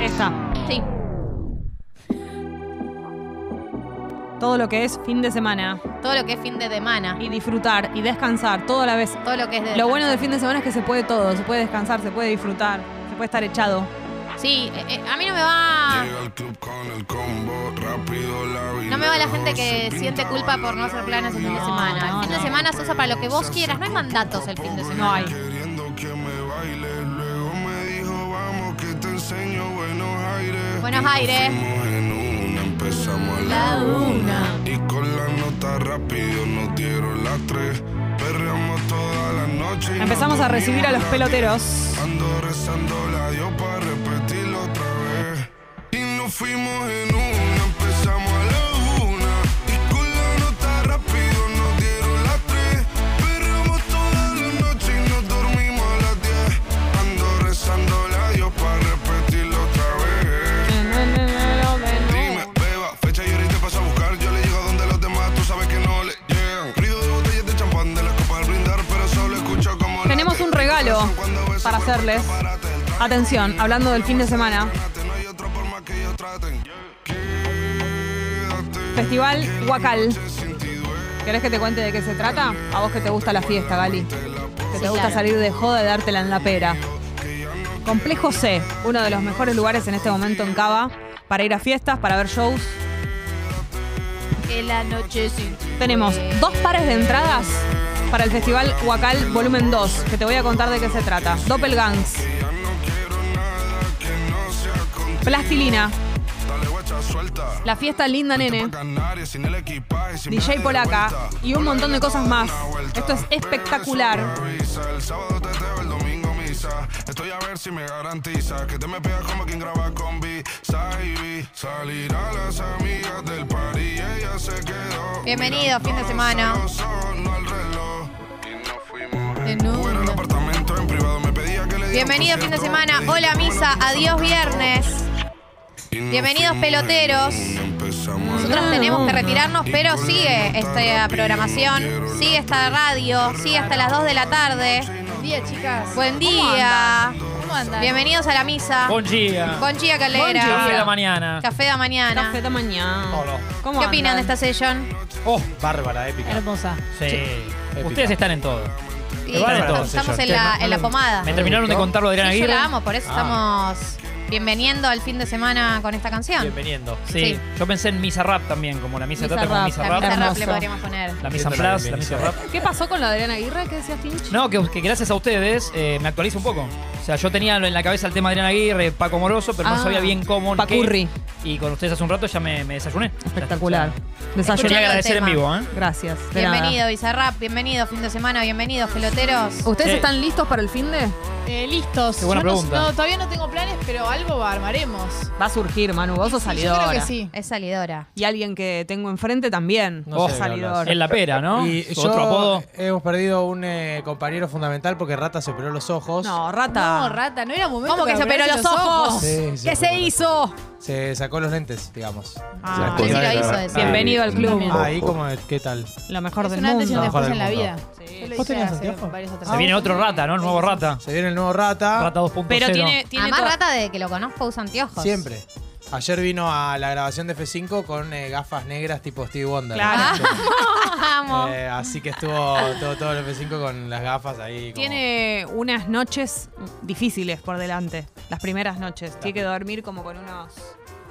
Esta. Sí. Todo lo que es fin de semana. Todo lo que es fin de semana. Y disfrutar y descansar, todo a la vez. Todo lo que es de Lo bueno del fin de semana es que se puede todo. Se puede descansar, se puede disfrutar, se puede estar echado. Sí, eh, eh, a mí no me va. No me va la gente que siente culpa por no hacer planes el fin de semana. el fin de semana se usa para lo que vos quieras. No hay mandatos el fin de semana. No hay. Buenos Aires. La una. Y con la nota rápido nos dieron las tres. Perreamos toda la noche. Empezamos a recibir a los peloteros. Ando rezando la Dios para repetirlo otra vez. Y nos fuimos en una, para hacerles. Atención, hablando del fin de semana. Festival Huacal. ¿Querés que te cuente de qué se trata? A vos que te gusta la fiesta, Gali. Que te gusta claro. salir de joda y dártela en la pera. Complejo C, uno de los mejores lugares en este momento en Cava para ir a fiestas, para ver shows. Que la noche sin Tenemos dos pares de entradas para el Festival Huacal Volumen 2, que te voy a contar de qué se trata. Doppelgangs. Plastilina. La fiesta Linda Nene. DJ Polaca. Y un montón de cosas más. Esto es espectacular. Misa. Estoy a ver si me garantiza que te me pegas como quien graba con B. Salir a las amigas del party y ella se quedó. Bienvenido, fin de semana. Sonó el apartamento en privado me pedía que le Bienvenido fin de semana. Hola misa. Adiós viernes. Bienvenidos peloteros. Nosotros tenemos que retirarnos, pero sigue esta programación, sigue esta radio, sigue hasta las 2 de la tarde. Buen día, chicas. Buen día. ¿Cómo andan? Bienvenidos a la misa. Buen día. Buen día, Calera. Café de la mañana. Café de mañana. Café de mañana. ¿Cómo ¿Qué opinan de esta sesión? Oh, Bárbara, épica. Hermosa. sí. Ustedes están en todo. Sí, Están en todo. estamos en la, en la pomada. Me terminaron de contar lo de Adriana Sí, yo Aguirre. la amo, por eso Ah. estamos bienveniendo al fin de semana con esta canción. Bienveniendo. Sí. Sí. Yo pensé en Misa Rap también, como la Misa, Misa trata como Rap, Misa la Rap. Misa Rap le Hermoso. podríamos poner. La Misa Yo Plus, la Misa. Rap. ¿Qué pasó con la Adriana Aguirre? ¿Qué decías, Tinch? No, que, que gracias a ustedes eh, me actualizo un poco. O sea, yo tenía en la cabeza el tema de Adriana Aguirre, Paco Moroso, pero Ah. no sabía bien cómo. Pacurri. qué. Y con ustedes hace un rato ya me, me desayuné. Espectacular. Ya- Desayuno. Quería agradecer en vivo, ¿eh? Gracias. de. Bienvenido, Bizarrap, bienvenido, fin de semana, bienvenidos, peloteros. ¿Ustedes Sí. están listos para el fin de? Eh, listos. Qué buena Yo no- pregunta. No, todavía no tengo planes, pero algo armaremos. Va a surgir, Manu. Vos sos Sí, yo salidora. creo que sí. Es salidora. Y alguien que tengo enfrente también. No es sé de qué salidor. En la pera, ¿no? Y Su yo otro apodo. hemos perdido un eh, compañero fundamental porque Rata se operó los ojos. No, rata. No, rata, no era momento ¿Cómo que se operó los ojos? Sí, sí, ¿Qué se hizo? Se sacó los lentes, digamos. Ah, Sí, sí lo hizo. Bienvenido al club. También. Ahí como, ¿qué tal? Lo mejor Es del un antes y un mundo. Después en la vida. lo ¿Vos hace anteojos? Se viene otro rata, ¿no? El nuevo rata. Se viene el nuevo Rata. Rata 2.0. Pero tiene, tiene Además, to- rata de que lo conozco usa anteojos. Siempre. Ayer vino a la grabación de F5 con eh, gafas negras tipo Steve Wonder. Claro. Vamos. [laughs] Eh, así que estuvo todo, todo el F5 con las gafas ahí. como- Tiene unas noches difíciles por delante. Las primeras noches. Tiene que dormir como con unos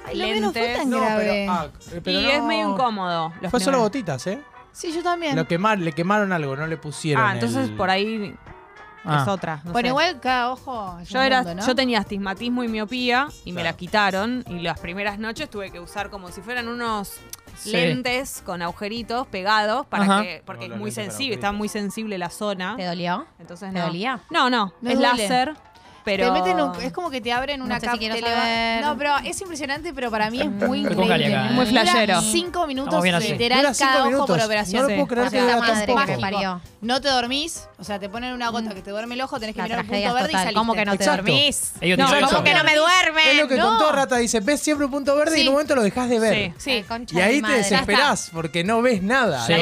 Ay, no fue lentes. tan No, grave. pero, ah, pero y no. es medio incómodo. los Fue solo gotitas, ¿eh? Sí, yo también. Lo quemar, le quemaron algo, no le pusieron. Ah, entonces el- por ahí Ah. es otra. no bueno, sé. igual cada ojo. es Yo, un era, mundo, ¿no? yo tenía astigmatismo y miopía y me la quitaron. Y las primeras noches tuve que usar como si fueran unos Sí. lentes con agujeritos pegados para Ajá. que porque No, es muy sensible, está muy sensible la zona. ¿Te dolió? Entonces ¿Te no. dolía? No, no, No es duele. láser, pero Te meten un- es como que te abren una No sé si quiero te leva- saber. No, pero es impresionante, pero para mí es muy con increíble. acá, ¿eh? Muy Dura flashero. Cinco minutos Estamos bien así. literal Dura cinco cada ojo minutos. por No operación. lo puedo creer que dura la tan madre poco. que me parió. No te dormís, o sea, te ponen una gota que te duerme el ojo, tenés que La mirar un tragedia punto verde y total. saliste. ¿Cómo que no te Exacto. dormís? Ellos No, ¿cómo que no me duerme? Es lo que No. contó Rata, dice, ves siempre un punto verde y en Sí. un momento lo dejas de ver. Sí. Sí, concha Y ahí te desesperás porque no ves nada. Sí.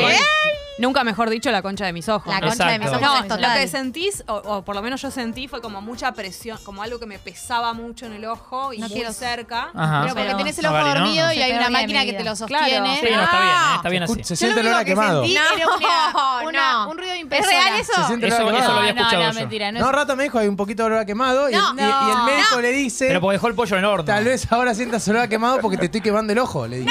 Nunca mejor dicho, la concha de mis ojos. La concha de mis Exacto. ojos No, es lo total. que sentís, o, o por lo menos yo sentí, fue como mucha presión, como algo que me pesaba mucho en el ojo y No muy quiero- cerca. Ajá. Pero porque tenés el No, ojo ¿no? dormido No y hay una máquina que te lo sostiene. Claro. Sí, no, está bien, ¿eh? está bien así. Se siente lo olor a quemado. sentí era una- una- no. un ruido de ¿Es real eso? Se siente Eso, eso lo había No, escuchado no, yo. mentira. No, No, es- Rata me dijo hay un poquito de olor a quemado y, No, y- y el no. médico le dice, Pero porque dejó el pollo en el horno. tal vez ahora sientas olor a quemado porque te estoy quemando el ojo. Le dije.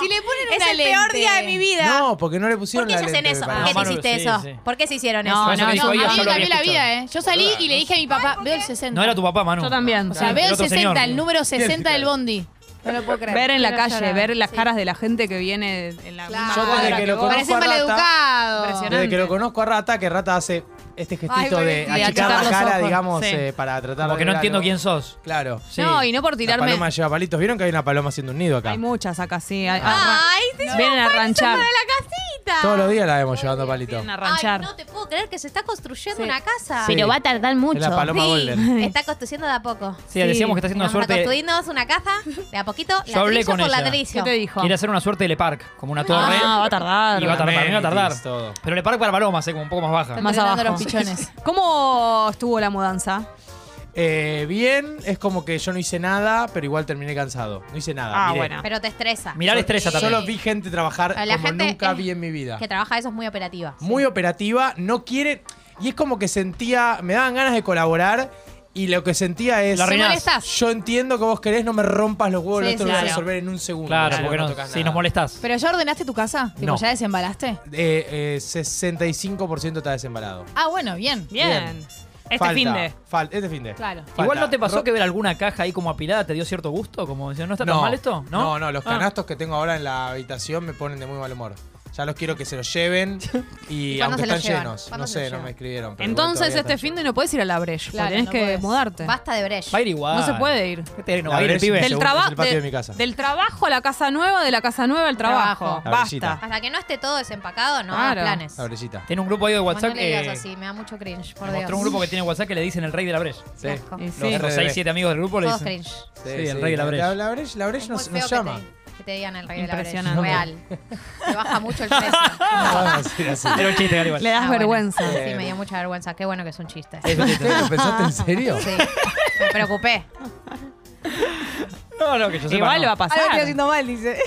Si le ponen Es una el peor lente. día de mi vida. No, porque no le pusieron ¿Por qué la se hacen lente, eso? me ¿Por qué te hiciste sí, eso? sí. ¿por qué se hicieron No, eso? No, no, ella, A yo mí lo me había cambió la escuchado. vida, ¿eh? Yo salí y le dije a mi papá, veo el 60. No era tu papá, Manu. Yo también. O sea, veo el otro 60, señor. el número 60 del bondi. No lo puedo creer. Ver en la Quiero calle, llorar. ver las Sí. caras de la gente que viene en la Claro. misma Yo desde cuadra que lo vos. conozco Parece a Rata, maleducado. Impresionante. Desde que lo conozco a Rata, que Rata hace este gestito Ay, de achicar la los cara, ojos. digamos, Sí. eh, para tratar Como de que no ver entiendo algo. quién sos. Claro. Sí. No, y no por La tirarme. paloma lleva palitos. ¿Vieron que hay una paloma haciendo un nido acá? Hay muchas acá, sí. hay- Ay, te Vienen a ranchar. de la casita. Todos los días la vemos llevando palitos. Vienen a Ay, ranchar. no te puedo creer que se está construyendo Sí. una casa. Sí. Pero va a tardar mucho. Es la paloma Sí, Golden. [laughs] está construyendo de a poco. Sí, decíamos que está haciendo una Vamos a suerte. construirnos una casa de a poquito, [laughs] Yo hablé ladrillo con por ella. ladrillo. ¿Qué te dijo? Quiere hacer una suerte de Le Parc, como una torre. Ah, va a tardar. Y va a tardar, va a tardar. Todo. Pero Le Parc para palomas, eh, como un poco más baja. Más entrenando abajo. los [laughs] ¿Cómo estuvo la mudanza? Eh, bien, es como que yo no hice nada, pero igual terminé cansado. No hice nada. Ah, miré. bueno. Pero te estresa. Mirar estresa también. Solo vi gente trabajar La como gente nunca es- vi en mi vida. Que trabaja eso es muy operativa. Muy operativa, no quiere. Y es como que sentía. Me daban ganas de colaborar. Y lo que sentía es. La ¿Te arruinás. molestás? Yo entiendo que vos querés, no me rompas los huevos, Sí, esto sí, lo voy a claro. resolver en un segundo. Claro, si porque no, tocas si nos molestás. ¿Pero ya ordenaste tu casa? Tipo, No. ¿Ya desembalaste? Eh, eh, 65% está desembalado. Ah, bueno, bien. Bien. Este Falta, fin de. fal- este fin de. Claro. Igual no te pasó Ro- que ver alguna caja ahí como apilada te dio cierto gusto, como decía, ¿no está tan mal esto? No, no, no, los Ah. canastos que tengo ahora en la habitación me ponen de muy mal humor. Ya los quiero que se los lleven [laughs] y, ¿Y aunque están llevan? llenos. ¿Cuándo No sé, no me escribieron. pero Entonces este fin de no puedes ir a la Breche, Claro, tenés no que podés. mudarte. Basta de breche. Va a ir igual. No se puede ir. ¿Qué te- no La va a ir el brecha pibe? es Del, el trabajo patio de mi casa. del trabajo a la casa nueva, de la casa nueva al trabajo. La Basta. Hasta que no esté todo desempacado, no Claro. hagas planes. La brillita. Tiene un grupo ahí de WhatsApp no que así, me da mucho cringe, por me Dios. mostró un grupo que tiene WhatsApp que le dicen el rey de la Breche. Sí. Los, sí. los RDB. 6, 7 amigos del grupo le dicen. cringe. Sí, el rey de la Breche. La, Breche, la Breche Es nos, llama. Que te digan el rey de la. Impresionante. Real. Te baja mucho el precio. No vamos a decir así. Era un chiste, igual. Le das Ah, bueno. vergüenza. Sí, me dio mucha vergüenza. Qué bueno que es un chiste. ¿Qué? ¿Lo pensaste en serio? Sí, me preocupé. No, no, que yo sepa. Igual no. va a Algo pasar. estoy haciendo mal, dice.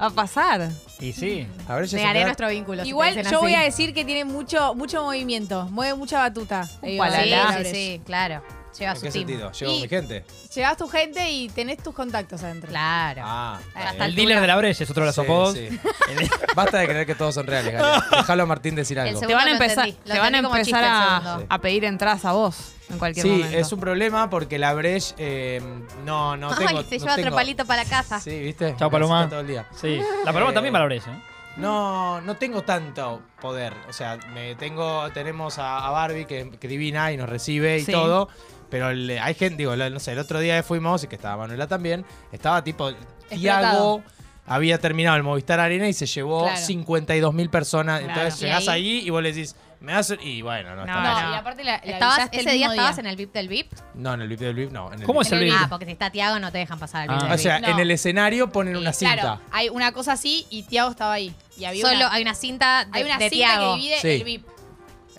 Va a pasar. Y sí. La Breche es Negaré nuestro vínculo. si Igual dicen yo voy a así. decir que tiene mucho, mucho movimiento, mueve mucha batuta. Eh, Upalala. Sí, sí, sí, claro. Lleva ¿En su qué team. sentido? ¿Llevo Y- mi gente? Llevas tu gente y tenés tus contactos adentro. Claro. Ah. Hasta El dealer de la Breche es otro de los Sí, apodos. sí. [laughs] Basta de creer que todos son reales, Gary. [laughs] Déjalo a Martín decir El algo. segundo Te van a lo empezar, entendí. Lo te van a entendí como empezar chiste el a, segundo. a pedir entradas a vos en cualquier Sí, momento. es un problema porque la Breche eh, no, no tengo. Ay, se no lleva otro tengo- palito para la casa. Sí, ¿viste? Chao, Me Paloma. todo el día. Sí. La paloma Eh, también va a la Breche. ¿eh? No, no tengo tanto poder. O sea, me tengo, tenemos a, a Barbie que, que divina y nos recibe y Sí. todo. Pero el- hay gente, digo, no sé, el otro día que fuimos y que estaba Manuela también, estaba tipo, Tiago había terminado el Movistar Arena y se llevó Claro. 52 mil personas. Claro. Entonces llegás ahí- ahí y vos le decís, me das. Y bueno, no, No, está No, y aparte la, la ¿Estabas, avisaste el ese día estabas en el VIP del VIP. No, en el VIP del VIP no. En el ¿Cómo VIP. es el VIP? Ah, porque si está Tiago no te dejan pasar al VIP Ah. del O sea, VIP. en el escenario ponen una cinta. Claro, hay una cosa así y Tiago estaba ahí. Y había Solo una, hay una cinta de, hay una de cinta Tiago. que divide Sí. el VIP.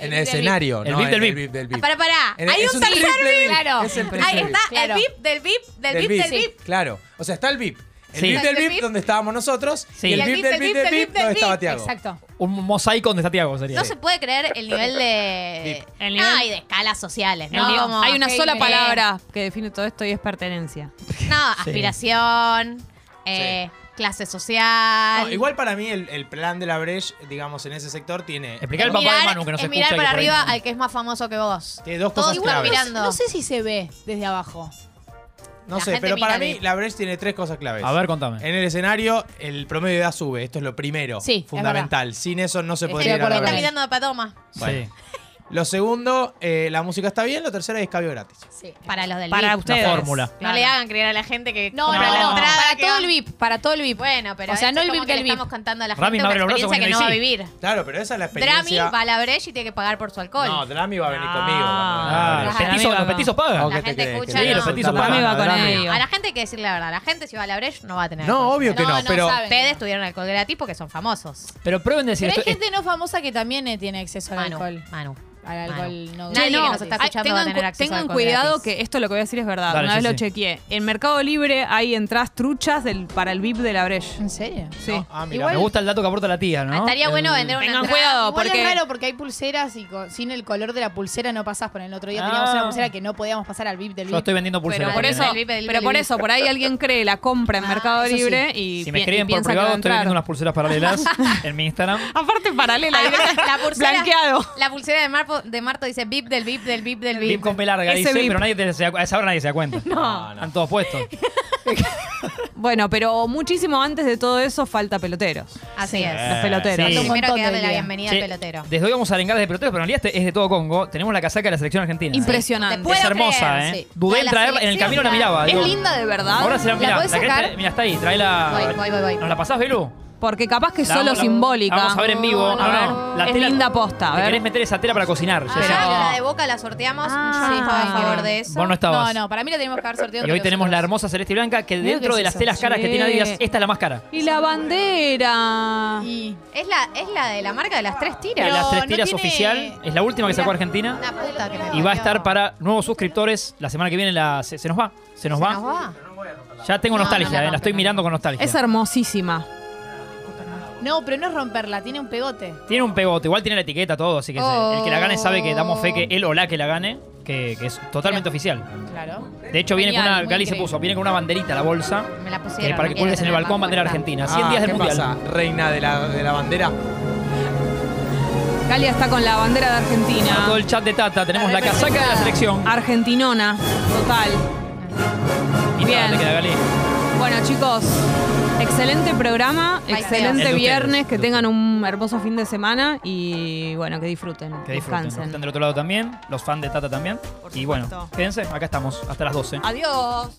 En el escenario, El no VIP del el VIP. Del VIP. para, para. En- Hay es un un tercer triple VIP. Claro. Es el Ahí está Claro. el VIP del VIP del VIP del VIP. Claro. O sea, está el VIP. El Sí. VIP del El VIP VIP. donde estábamos nosotros. Sí. Y el VIP del VIP del VIP donde estaba Tiago. Exacto. Un mosaico donde está Tiago sería. No se puede creer el nivel de. El No, nivel- y de escalas sociales, ¿no? Como- hay una sola palabra que define todo esto y es pertenencia. No, Sí. aspiración, eh, clase social. No, igual para mí el, el plan de la Breche, digamos, en ese sector tiene, Explicar Es al papá de mirar- Manu que no se es mirar escucha. y para arriba al que es más famoso que vos. tiene dos Todos cosas igual claves. mirando. No sé si se ve desde abajo. No La sé, pero para mí de- la Breche tiene tres cosas claves. A ver, contame. En el escenario, el promedio de edad sube. Esto es lo primero. Sí, es Fundamental. Sin eso no se podría de ir a la. Está mirando de patoma. Bueno. Sí. Lo segundo, eh, la música está bien. Lo tercero es escabio gratis. Sí, para los del Para VIP. ustedes. La fórmula. No le hagan creer a la gente que No, compra no, la no, entrada. para que todo va- el VIP, para todo el VIP. Bueno, pero O sea, esto no el como VIP que que el le VIP. estamos contando a la Rami gente me una abre los brazos experiencia que no va a vivir. Claro, pero esa es la Drami experiencia. va a la Breche y tiene que pagar por su alcohol. No, Drami va a venir conmigo. Ah, los Claro. petizos, los petizos pagan. ¿O La te gente crees? escucha, ¿Que Sí, los petizos Drami pagan. va con Drami. ellos. A la gente hay que decirle la verdad. La gente si va a la Breche no va a tener No, alcohol. obvio que No, no, no pero. saben. Ustedes tuvieron alcohol gratis porque son famosos. Pero prueben de decir Pero hay esto. gente no famosa que también eh, tiene acceso al Manu, alcohol. Manu. Al alcohol no. Nadie no, que nos está ay, escuchando va a tengan, tener acceso tengan cuidado gratis. que esto lo que voy a decir es verdad. Dale, Una vez sí, lo sí. chequeé. En Mercado Libre hay entradas truchas del, para el VIP de la Breche. ¿En serio? Sí. Ah, mira. Igual- Me gusta el dato que aporta la tía, ¿no? Estaría bueno vender una Tengan entrada. cuidado Igual porque es raro porque hay pulseras y con- sin el color de la pulsera no pasás. Por el otro día teníamos Ah. una pulsera que no podíamos pasar al VIP del Yo VIP. estoy vendiendo Pero pulseras. por también, eso, ¿eh? El VIP, el pero VIP, por el eso, por ahí alguien cree, la compra en Ah, Mercado. Libre y, Si me escriben por privado, estoy vendiendo unas pulseras paralelas [laughs] en mi Instagram. Aparte paralela, La [laughs] pulsera, blanqueado. la pulsera de, Marpo- de Marto dice VIP del VIP del VIP del VIP. VIP con P larga, Ese dice, pero nadie te, se da- a esa hora nadie se da cuenta. [laughs] No, no. Están todos puestos. [laughs] Bueno, pero muchísimo antes de todo eso falta peloteros. Así es. Los peloteros. Sí. Lo primero montón que darle la día. bienvenida Che, al pelotero. Desde hoy vamos a arengar de peloteros, pero en realidad este es de todo Congo. Tenemos la casaca de la selección argentina. Impresionante. Puedo Es hermosa, creer, ¿eh? sí. Dudé en La traerla, en el selección, camino la miraba. Es digo, linda de verdad. Ahora se la ¿La podés sacar? traer? Mira, está ahí, tráela. Voy, voy, voy, voy. ¿Nos la pasás, Belu? Porque capaz que es La solo vamos- la- simbólica. la Vamos a ver en vivo. A No, ver, no. La es tela- linda posta. A Te ver. querés meter esa tela para cocinar. Ah, Jessy. la de Boca la sorteamos. Ah, Yo no estaba a sí. favor de eso. Vos no estabas. No, no, para mí la tenemos que haber sorteado. Y hoy entre tenemos la nosotros. hermosa celeste y blanca que Mira dentro de es las eso. telas caras que Sí. tiene Adidas, esta es la más cara. Y la bandera. Y Es la, es la de la marca de las tres tiras. Pero las tres no tiras tiene- oficial, es la última que sacó Argentina. Una puta que me Y va a estar para nuevos suscriptores la semana que viene. La, se, se nos va. Se nos ¿Se va. Ya tengo No, nostalgia, no la eh, la estoy mirando con nostalgia. Es hermosísima. No, pero no es romperla, tiene un pegote. Tiene un pegote, igual tiene la etiqueta, todo, así que Oh. el que la gane sabe que damos fe que él o la que la gane, que, que es totalmente oficial. Claro. De hecho, viene Genial, con una, muy Gali se increíble. puso, viene con una banderita la bolsa, Me la pusieron. para no que quiero cuelgues en el tenerla balcón más bandera puesta. argentina. 100 Ah, días del ¿qué mundial. pasa? Reina de la, de la bandera. Galia está con la bandera de Argentina. todo el chat de Tata, tenemos la casaca de la selección. Argentinona, total. Y Bien. te queda Gali. Bueno, chicos, excelente programa, Bye, excelente El de viernes, ustedes, que el de tengan un hermoso fin de semana y bueno, que disfruten, Que disfruten. descansen. Están del otro lado también, los fans de Tata también. Y bueno, quédense, acá estamos, hasta las 12. Adiós.